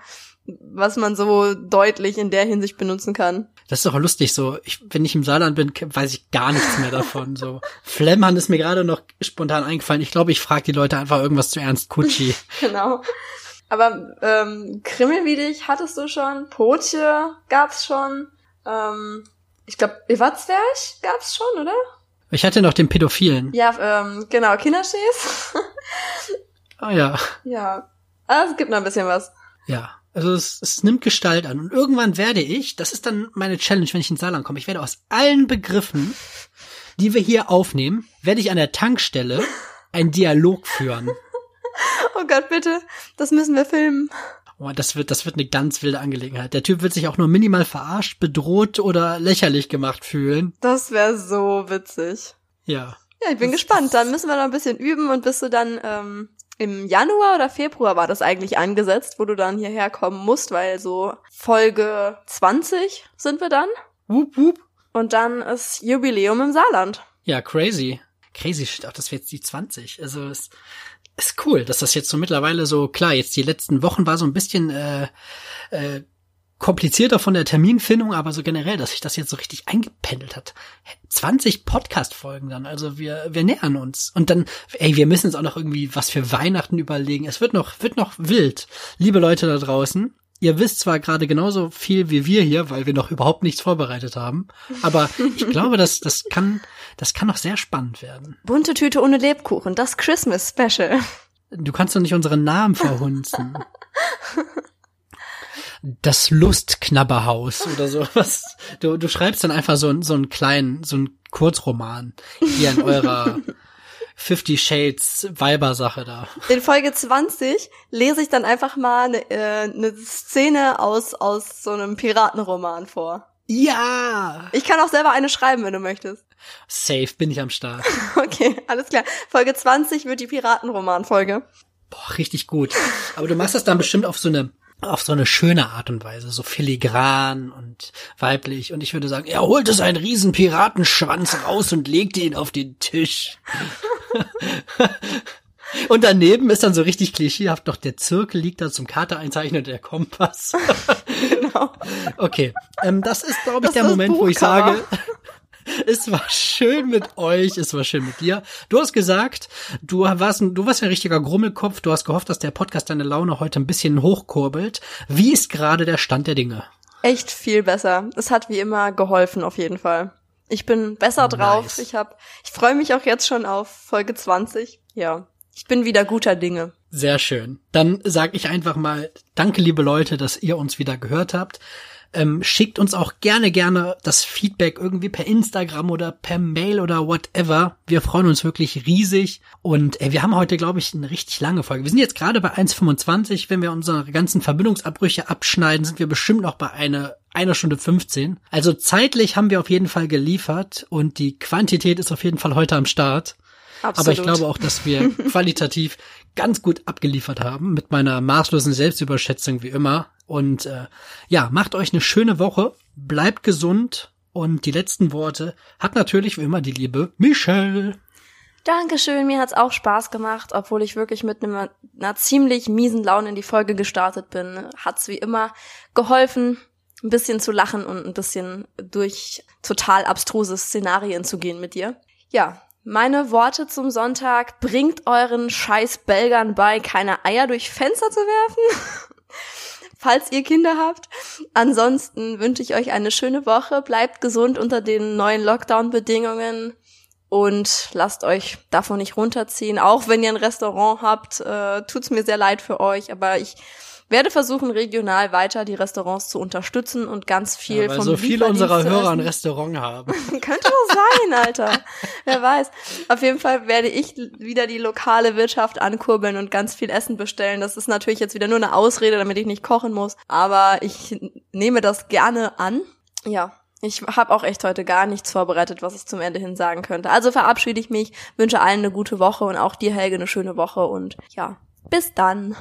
was man so deutlich in der Hinsicht benutzen kann. Das ist doch lustig so. Ich, wenn ich im Saarland bin, weiß ich gar nichts mehr davon. So Flemmern ist mir gerade noch spontan eingefallen. Ich glaube, ich frage die Leute einfach irgendwas zu Ernst Kutschi. genau. Aber ähm, Krimmel wie dich hattest du schon, Potje gab's schon. Ähm, ich glaube, Ewatzwerch gab's schon, oder? Ich hatte noch den Pädophilen. Ja, ähm, genau, Kinderschäs. ah ja. Ja. Also es gibt noch ein bisschen was. Ja. Also es, es nimmt Gestalt an. Und irgendwann werde ich, das ist dann meine Challenge, wenn ich ins Saarland komme, ich werde aus allen Begriffen, die wir hier aufnehmen, werde ich an der Tankstelle einen Dialog führen. Oh Gott, bitte. Das müssen wir filmen. Oh, das wird, das wird eine ganz wilde Angelegenheit. Der Typ wird sich auch nur minimal verarscht, bedroht oder lächerlich gemacht fühlen. Das wäre so witzig. Ja. Ja, ich bin das, gespannt. Dann müssen wir noch ein bisschen üben und bist du dann ähm, im Januar oder Februar war das eigentlich angesetzt, wo du dann hierher kommen musst, weil so Folge 20 sind wir dann. Wup, wup. Und dann ist Jubiläum im Saarland. Ja, crazy. Crazy shit, auch das wird jetzt die 20. Also es ist cool, dass das jetzt so mittlerweile so, klar, jetzt die letzten Wochen war so ein bisschen äh, äh, komplizierter von der Terminfindung, aber so generell, dass sich das jetzt so richtig eingependelt hat. 20 Podcast-Folgen dann, also wir, wir nähern uns. Und dann, ey, wir müssen uns auch noch irgendwie was für Weihnachten überlegen. Es wird noch, wird noch wild. Liebe Leute da draußen, ihr wisst zwar gerade genauso viel wie wir hier, weil wir noch überhaupt nichts vorbereitet haben, aber ich glaube, dass das kann, das kann noch sehr spannend werden. Bunte Tüte ohne Lebkuchen, das Christmas Special. Du kannst doch nicht unseren Namen verhunzen. das Lustknabberhaus oder so. Was? Du, du schreibst dann einfach so, so einen kleinen, so einen Kurzroman hier in eurer Fifty Shades Weiber-Sache da. In Folge 20 lese ich dann einfach mal eine, äh, eine Szene aus, aus so einem Piratenroman vor. Ja! Ich kann auch selber eine schreiben, wenn du möchtest. Safe bin ich am Start. Okay, alles klar. Folge 20 wird die Piratenroman-Folge. Boah, richtig gut. Aber du machst das dann bestimmt auf so eine auf so eine schöne Art und Weise, so filigran und weiblich. Und ich würde sagen, er holte seinen riesen Piratenschwanz raus und legte ihn auf den Tisch. und daneben ist dann so richtig klischeehaft noch der Zirkel liegt da zum Karte einzeichnen und der Kompass. Genau. Okay, ähm, das ist, glaube ich, Das der Moment, wo ich sage, es war schön mit euch, es war schön mit dir. Du hast gesagt, du warst, ein- du warst ein richtiger Grummelkopf, du hast gehofft, dass der Podcast deine Laune heute ein bisschen hochkurbelt. Wie ist gerade der Stand der Dinge? Echt viel besser. Es hat wie immer geholfen, auf jeden Fall. Ich bin besser drauf. Nice. Ich hab, ich freue mich auch jetzt schon auf Folge 20. Ja. Ich bin wieder guter Dinge. Sehr schön. Dann sage ich einfach mal, danke liebe Leute, dass ihr uns wieder gehört habt. Ähm, schickt uns auch gerne, gerne das Feedback irgendwie per Instagram oder per Mail oder whatever. Wir freuen uns wirklich riesig. Und äh, wir haben heute, glaube ich, eine richtig lange Folge. Wir sind jetzt gerade bei 1,25. Wenn wir unsere ganzen Verbindungsabbrüche abschneiden, sind wir bestimmt noch bei einer einer Stunde 15. Also zeitlich haben wir auf jeden Fall geliefert und die Quantität ist auf jeden Fall heute am Start. Absolut. Aber ich glaube auch, dass wir qualitativ ganz gut abgeliefert haben mit meiner maßlosen Selbstüberschätzung wie immer. Und äh, ja, macht euch eine schöne Woche, bleibt gesund und die letzten Worte hat natürlich wie immer die liebe Michelle. Dankeschön, mir hat's auch Spaß gemacht, obwohl ich wirklich mit einem, einer ziemlich miesen Laune in die Folge gestartet bin. Hat's wie immer geholfen, ein bisschen zu lachen und ein bisschen durch total abstruse Szenarien zu gehen mit dir. Ja, meine Worte zum Sonntag, bringt euren scheiß Belgern bei, keine Eier durch Fenster zu werfen. falls ihr Kinder habt. Ansonsten wünsche ich euch eine schöne Woche. Bleibt gesund unter den neuen Lockdown-Bedingungen und lasst euch davon nicht runterziehen. Auch wenn ihr ein Restaurant habt, äh, tut's mir sehr leid für euch, aber ich werde versuchen, regional weiter die Restaurants zu unterstützen und ganz viel Ja, weil vom so viele unserer Hörer ein. Restaurant haben. Könnte doch sein, Alter. Wer weiß. Auf jeden Fall werde ich wieder die lokale Wirtschaft ankurbeln und ganz viel Essen bestellen. Das ist natürlich jetzt wieder nur eine Ausrede, damit ich nicht kochen muss. Aber ich nehme das gerne an. Ja. Ich habe auch echt heute gar nichts vorbereitet, was ich zum Ende hin sagen könnte. Also verabschiede ich mich, wünsche allen eine gute Woche und auch dir, Helge, eine schöne Woche und ja, bis dann.